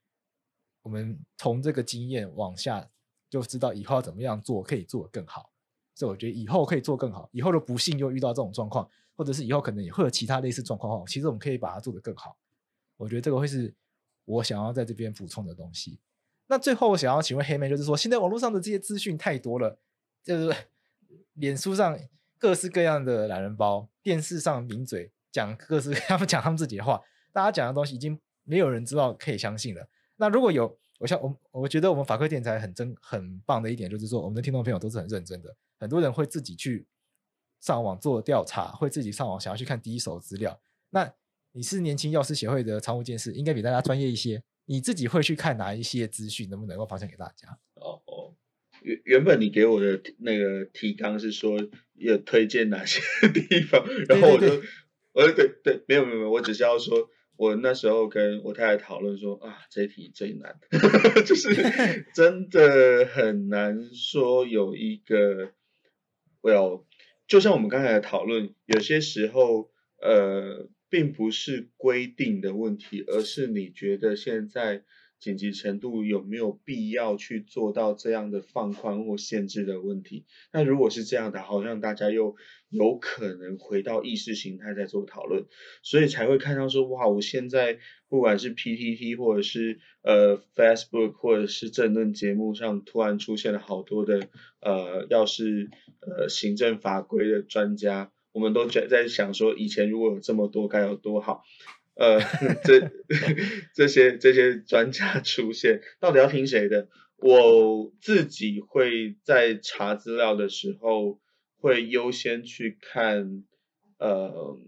我们从这个经验往下就知道以后要怎么样做可以做得更好。所以我觉得以后可以做更好，以后的不幸又遇到这种状况，或者是以后可能也会有其他类似状况的话，其实我们可以把它做得更好。我觉得这个会是我想要在这边补充的东西。那最后我想要请问黑妹，就是说现在网络上的这些资讯太多了，就是 脸书上各式各样的懒人包，电视上名嘴讲各式他们讲他们自己的话。大家讲的东西已经没有人知道可以相信了。那如果有，我像我我觉得我们法科电台很真很棒的一点就是说，我们的听众朋友都是很认真的，很多人会自己去上网做调查，会自己上网想要去看第一手资料。那你是年轻药师协会的常务监事，应该比大家专业一些。你自己会去看哪一些资讯，能不能够分享给大家？哦哦，原原本你给我的那个提纲是说要推荐哪些 地方，然后我就，呃对对，没有没有没有，我只是要说。我那时候跟我太太讨论说啊，这一题最难，就是 真的很难说有一个，Well，就像我们刚才的讨论，有些时候呃，并不是规定的问题，而是你觉得现在。紧急程度有没有必要去做到这样的放宽或限制的问题？那如果是这样的，好像大家又有可能回到意识形态在做讨论，所以才会看到说，哇，我现在不管是 PTT 或者是呃 Facebook 或者是政论节目上，突然出现了好多的呃，要是呃行政法规的专家，我们都在在想说，以前如果有这么多该有多好。呃，这 这些这些专家出现，到底要听谁的？我自己会在查资料的时候，会优先去看，呃，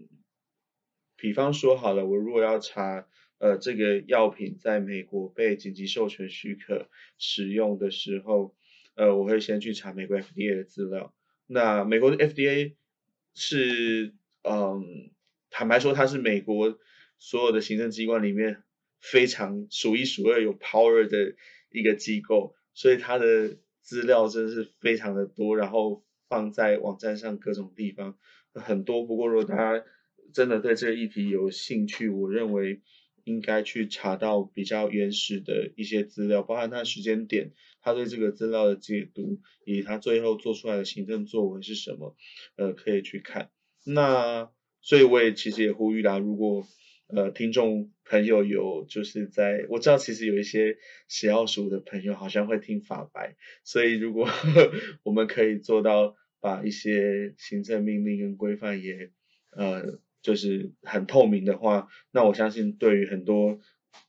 比方说好了，我如果要查，呃，这个药品在美国被紧急授权许可使用的时候，呃，我会先去查美国 FDA 的资料。那美国的 FDA 是，嗯，坦白说，它是美国所有的行政机关里面非常数一数二有 power 的一个机构，所以它的资料真是非常的多，然后放在网站上各种地方很多。不过，如果大家真的对这个议题有兴趣，我认为应该去查到比较原始的一些资料，包含它时间点。他对这个资料的解读，以及他最后做出来的行政作为是什么，呃，可以去看。那所以我也其实也呼吁啦，如果呃听众朋友有就是在我知道其实有一些食药署的朋友好像会听法白，所以如果 我们可以做到把一些行政命令跟规范也呃就是很透明的话，那我相信对于很多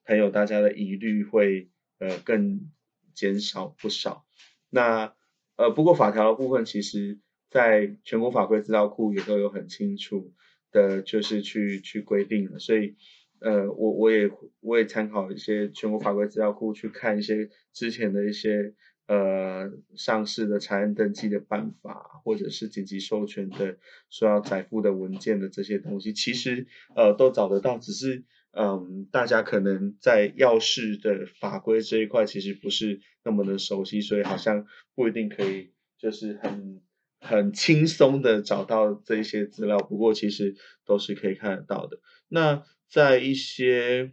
朋友大家的疑虑会呃更。减少不少，那呃，不过法条的部分，其实在全国法规资料库也都有很清楚的，就是去去规定了。所以呃，我我也我也参考一些全国法规资料库去看一些之前的一些呃上市的查验登记的办法，或者是紧急授权的说要载附的文件的这些东西，其实呃都找得到，只是。嗯，大家可能在药事的法规这一块其实不是那么的熟悉，所以好像不一定可以就是很很轻松的找到这些资料。不过其实都是可以看得到的。那在一些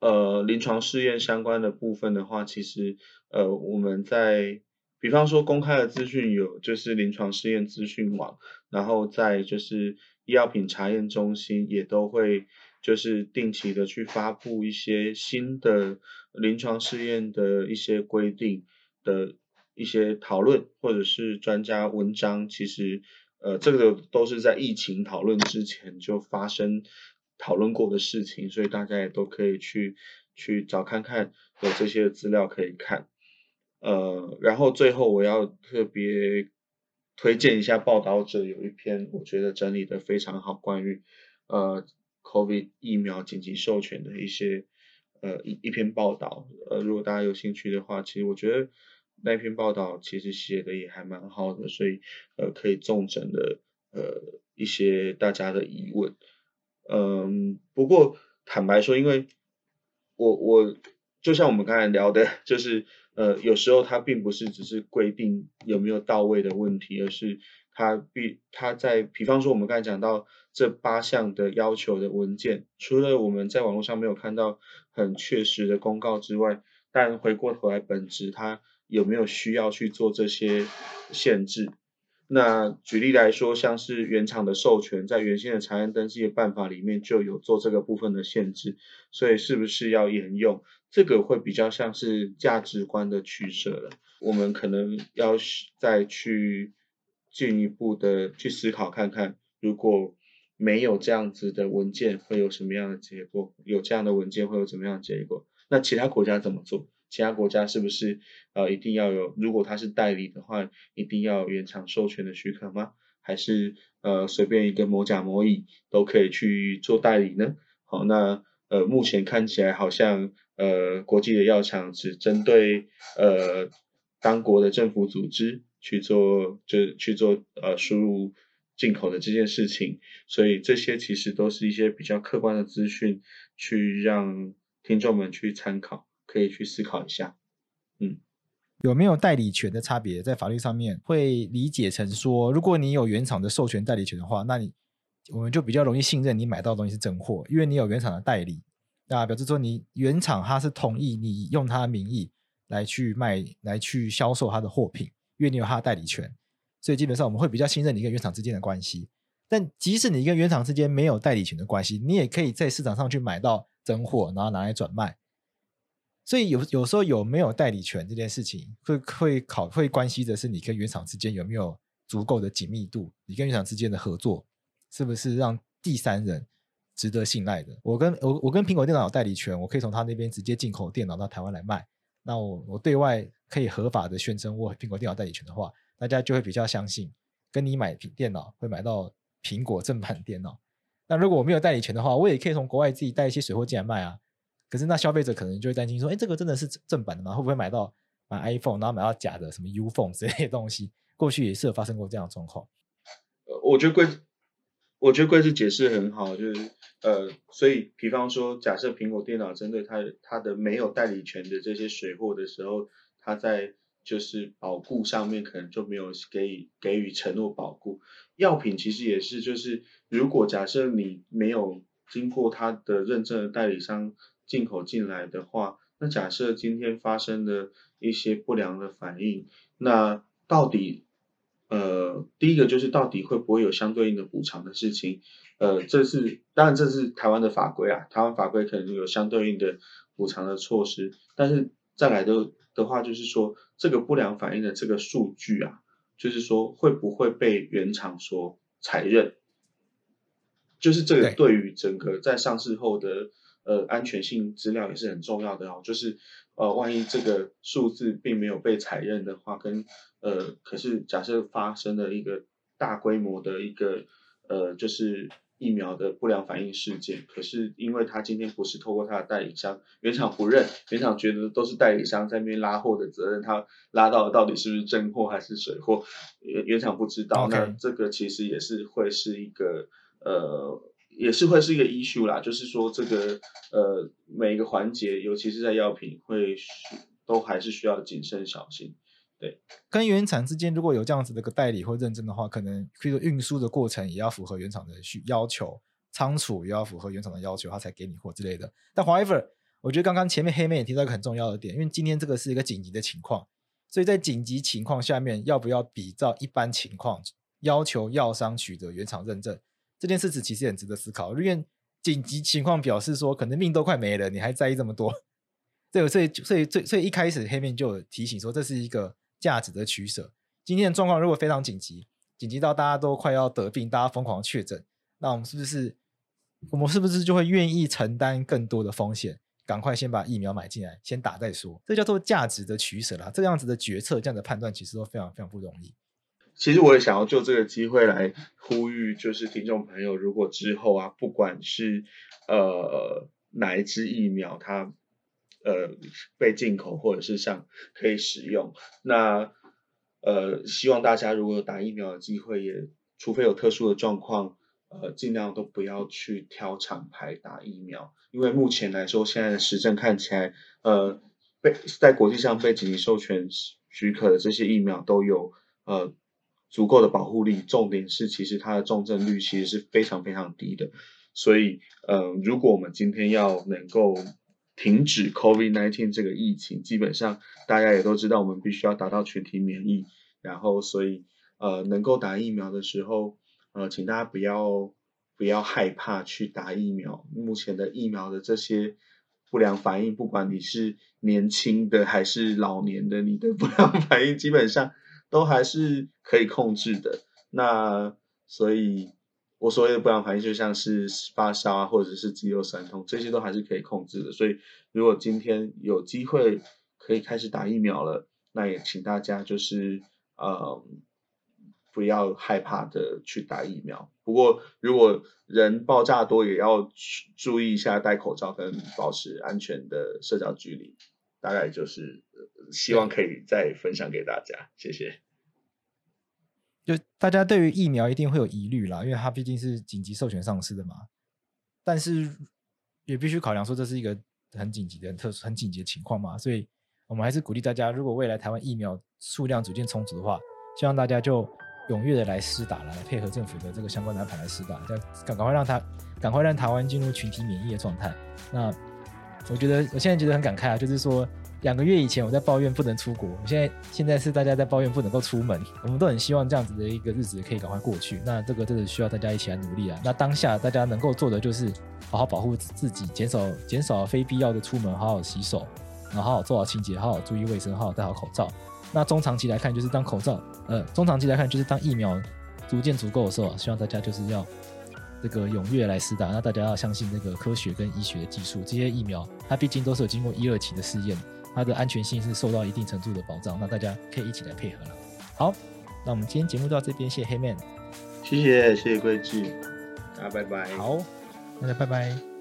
呃临床试验相关的部分的话，其实呃我们在比方说公开的资讯有就是临床试验资讯网，然后在就是医药品查验中心也都会。就是定期的去发布一些新的临床试验的一些规定的一些讨论，或者是专家文章，其实呃这个都是在疫情讨论之前就发生讨论过的事情，所以大家也都可以去去找看看有这些资料可以看。呃，然后最后我要特别推荐一下报道者有一篇我觉得整理的非常好，关于呃。COVID 疫苗紧急授权的一些呃一一篇报道，呃，如果大家有兴趣的话，其实我觉得那篇报道其实写的也还蛮好的，所以呃可以重整的呃一些大家的疑问。嗯，不过坦白说，因为我我就像我们刚才聊的，就是呃有时候它并不是只是规定有没有到位的问题，而是。它比它在，比方说我们刚才讲到这八项的要求的文件，除了我们在网络上没有看到很确实的公告之外，但回过头来本质它有没有需要去做这些限制？那举例来说，像是原厂的授权，在原先的查验登记的办法里面就有做这个部分的限制，所以是不是要沿用？这个会比较像是价值观的取舍了。我们可能要再去。进一步的去思考看看，如果没有这样子的文件，会有什么样的结果？有这样的文件会有什么样的结果？那其他国家怎么做？其他国家是不是呃一定要有？如果他是代理的话，一定要有原厂授权的许可吗？还是呃随便一个某甲某乙都可以去做代理呢？好，那呃目前看起来好像呃国际的药厂只针对呃当国的政府组织。去做就去做呃输入进口的这件事情，所以这些其实都是一些比较客观的资讯，去让听众们去参考，可以去思考一下。嗯，有没有代理权的差别？在法律上面会理解成说，如果你有原厂的授权代理权的话，那你我们就比较容易信任你买到的东西是真货，因为你有原厂的代理，那表示说你原厂它是同意你用它的名义来去卖、来去销售它的货品。因为你有他的代理权，所以基本上我们会比较信任你跟原厂之间的关系。但即使你跟原厂之间没有代理权的关系，你也可以在市场上去买到真货，然后拿来转卖。所以有有时候有没有代理权这件事情，会会考会关系的是你跟原厂之间有没有足够的紧密度，你跟原厂之间的合作是不是让第三人值得信赖的。我跟我我跟苹果电脑有代理权，我可以从他那边直接进口电脑到台湾来卖。那我我对外可以合法的宣称我苹果电脑代理权的话，大家就会比较相信，跟你买苹电脑会买到苹果正版电脑。那如果我没有代理权的话，我也可以从国外自己带一些水货进来卖啊。可是那消费者可能就会担心说，哎，这个真的是正版的吗？会不会买到买 iPhone，然后买到假的什么 U Phone 之类的东西？过去也是有发生过这样的状况。呃，我觉得贵，我觉得贵是解释很好，就是呃，所以比方说，假设苹果电脑针对它它的没有代理权的这些水货的时候，它在就是保固上面可能就没有给予给予承诺保固。药品其实也是，就是如果假设你没有经过它的认证的代理商进口进来的话，那假设今天发生的一些不良的反应，那到底呃，第一个就是到底会不会有相对应的补偿的事情？呃，这是当然这是台湾的法规啊，台湾法规可能有相对应的补偿的措施，但是再来的的话就是说，这个不良反应的这个数据啊。就是说，会不会被原厂所采认？就是这个对于整个在上市后的呃安全性资料也是很重要的哦。就是呃，万一这个数字并没有被采认的话，跟呃，可是假设发生了一个大规模的一个呃，就是。疫苗的不良反应事件，可是因为他今天不是透过他的代理商，原厂不认，原厂觉得都是代理商在那边拉货的责任，他拉到的到底是不是真货还是水货，原原厂不知道.那这个其实也是会是一个呃，也是会是一个 issue 啦，就是说这个呃每一个环节，尤其是在药品，会都还是需要谨慎小心。对，跟原厂之间如果有这样子的一个代理或认证的话，可能比如说运输的过程也要符合原厂的需要求，仓储也要符合原厂的要求，他才给你货之类的。但 however，我觉得刚刚前面黑妹也提到一个很重要的点，因为今天这个是一个紧急的情况，所以在紧急情况下面，要不要比照一般情况要求药商取得原厂认证这件事情，其实很值得思考。因为紧急情况表示说可能命都快没了，你还在意这么多？对，所以所以所以所以一开始黑面就有提醒说这是一个。价值的取舍。今天的状况如果非常紧急，紧急到大家都快要得病，大家疯狂确诊，那我们是不是，我们是不是就会愿意承担更多的风险，赶快先把疫苗买进来，先打再说？这叫做价值的取舍啦。这样子的决策，这样的判断，其实都非常非常不容易。其实我也想要就这个机会来呼吁，就是听众朋友，如果之后啊，不管是呃哪一支疫苗，它。呃，被进口或者是像可以使用，那呃，希望大家如果有打疫苗的机会也，除非有特殊的状况，呃，尽量都不要去挑厂牌打疫苗，因为目前来说，现在的实证看起来，呃，被在国际上被紧急授权许可的这些疫苗都有呃足够的保护力，重点是其实它的重症率其实是非常非常低的，所以呃，如果我们今天要能够停止 COVID-19 这个疫情，基本上大家也都知道，我们必须要达到群体免疫。然后，所以呃，能够打疫苗的时候，呃，请大家不要不要害怕去打疫苗。目前的疫苗的这些不良反应，不管你是年轻的还是老年的，你的不良反应基本上都还是可以控制的。那所以。我所谓的不良反应就像是发烧啊，或者是肌肉酸痛，这些都还是可以控制的。所以，如果今天有机会可以开始打疫苗了，那也请大家就是呃不要害怕的去打疫苗。不过，如果人爆炸多，也要注意一下戴口罩跟保持安全的社交距离。大概就是希望可以再分享给大家，谢谢。就大家对于疫苗一定会有疑虑啦，因为它毕竟是紧急授权上市的嘛。但是也必须考量说，这是一个很紧急的、很特殊、很紧急的情况嘛。所以我们还是鼓励大家，如果未来台湾疫苗数量逐渐充足的话，希望大家就踊跃的来施打，来配合政府的这个相关的安排来施打，要赶赶快让它赶快让台湾进入群体免疫的状态。那我觉得我现在觉得很感慨啊，就是说。两个月以前我在抱怨不能出国，现在现在是大家在抱怨不能够出门，我们都很希望这样子的一个日子可以赶快过去。那这个真的需要大家一起来努力啊！那当下大家能够做的就是好好保护自己，减少减少非必要的出门，好好洗手，然后好好做好清洁，好好注意卫生，好好戴好口罩。那中长期来看，就是当口罩呃，中长期来看就是当疫苗逐渐足够的时候，希望大家就是要。这个踊跃来施打，那大家要相信这个科学跟医学的技术。这些疫苗它毕竟都是有经过一二期的试验，它的安全性是受到一定程度的保障。那大家可以一起来配合了。好，那我们今天节目到这边，谢谢黑 man，谢谢谢谢贵智，大家拜拜。好，大家拜拜。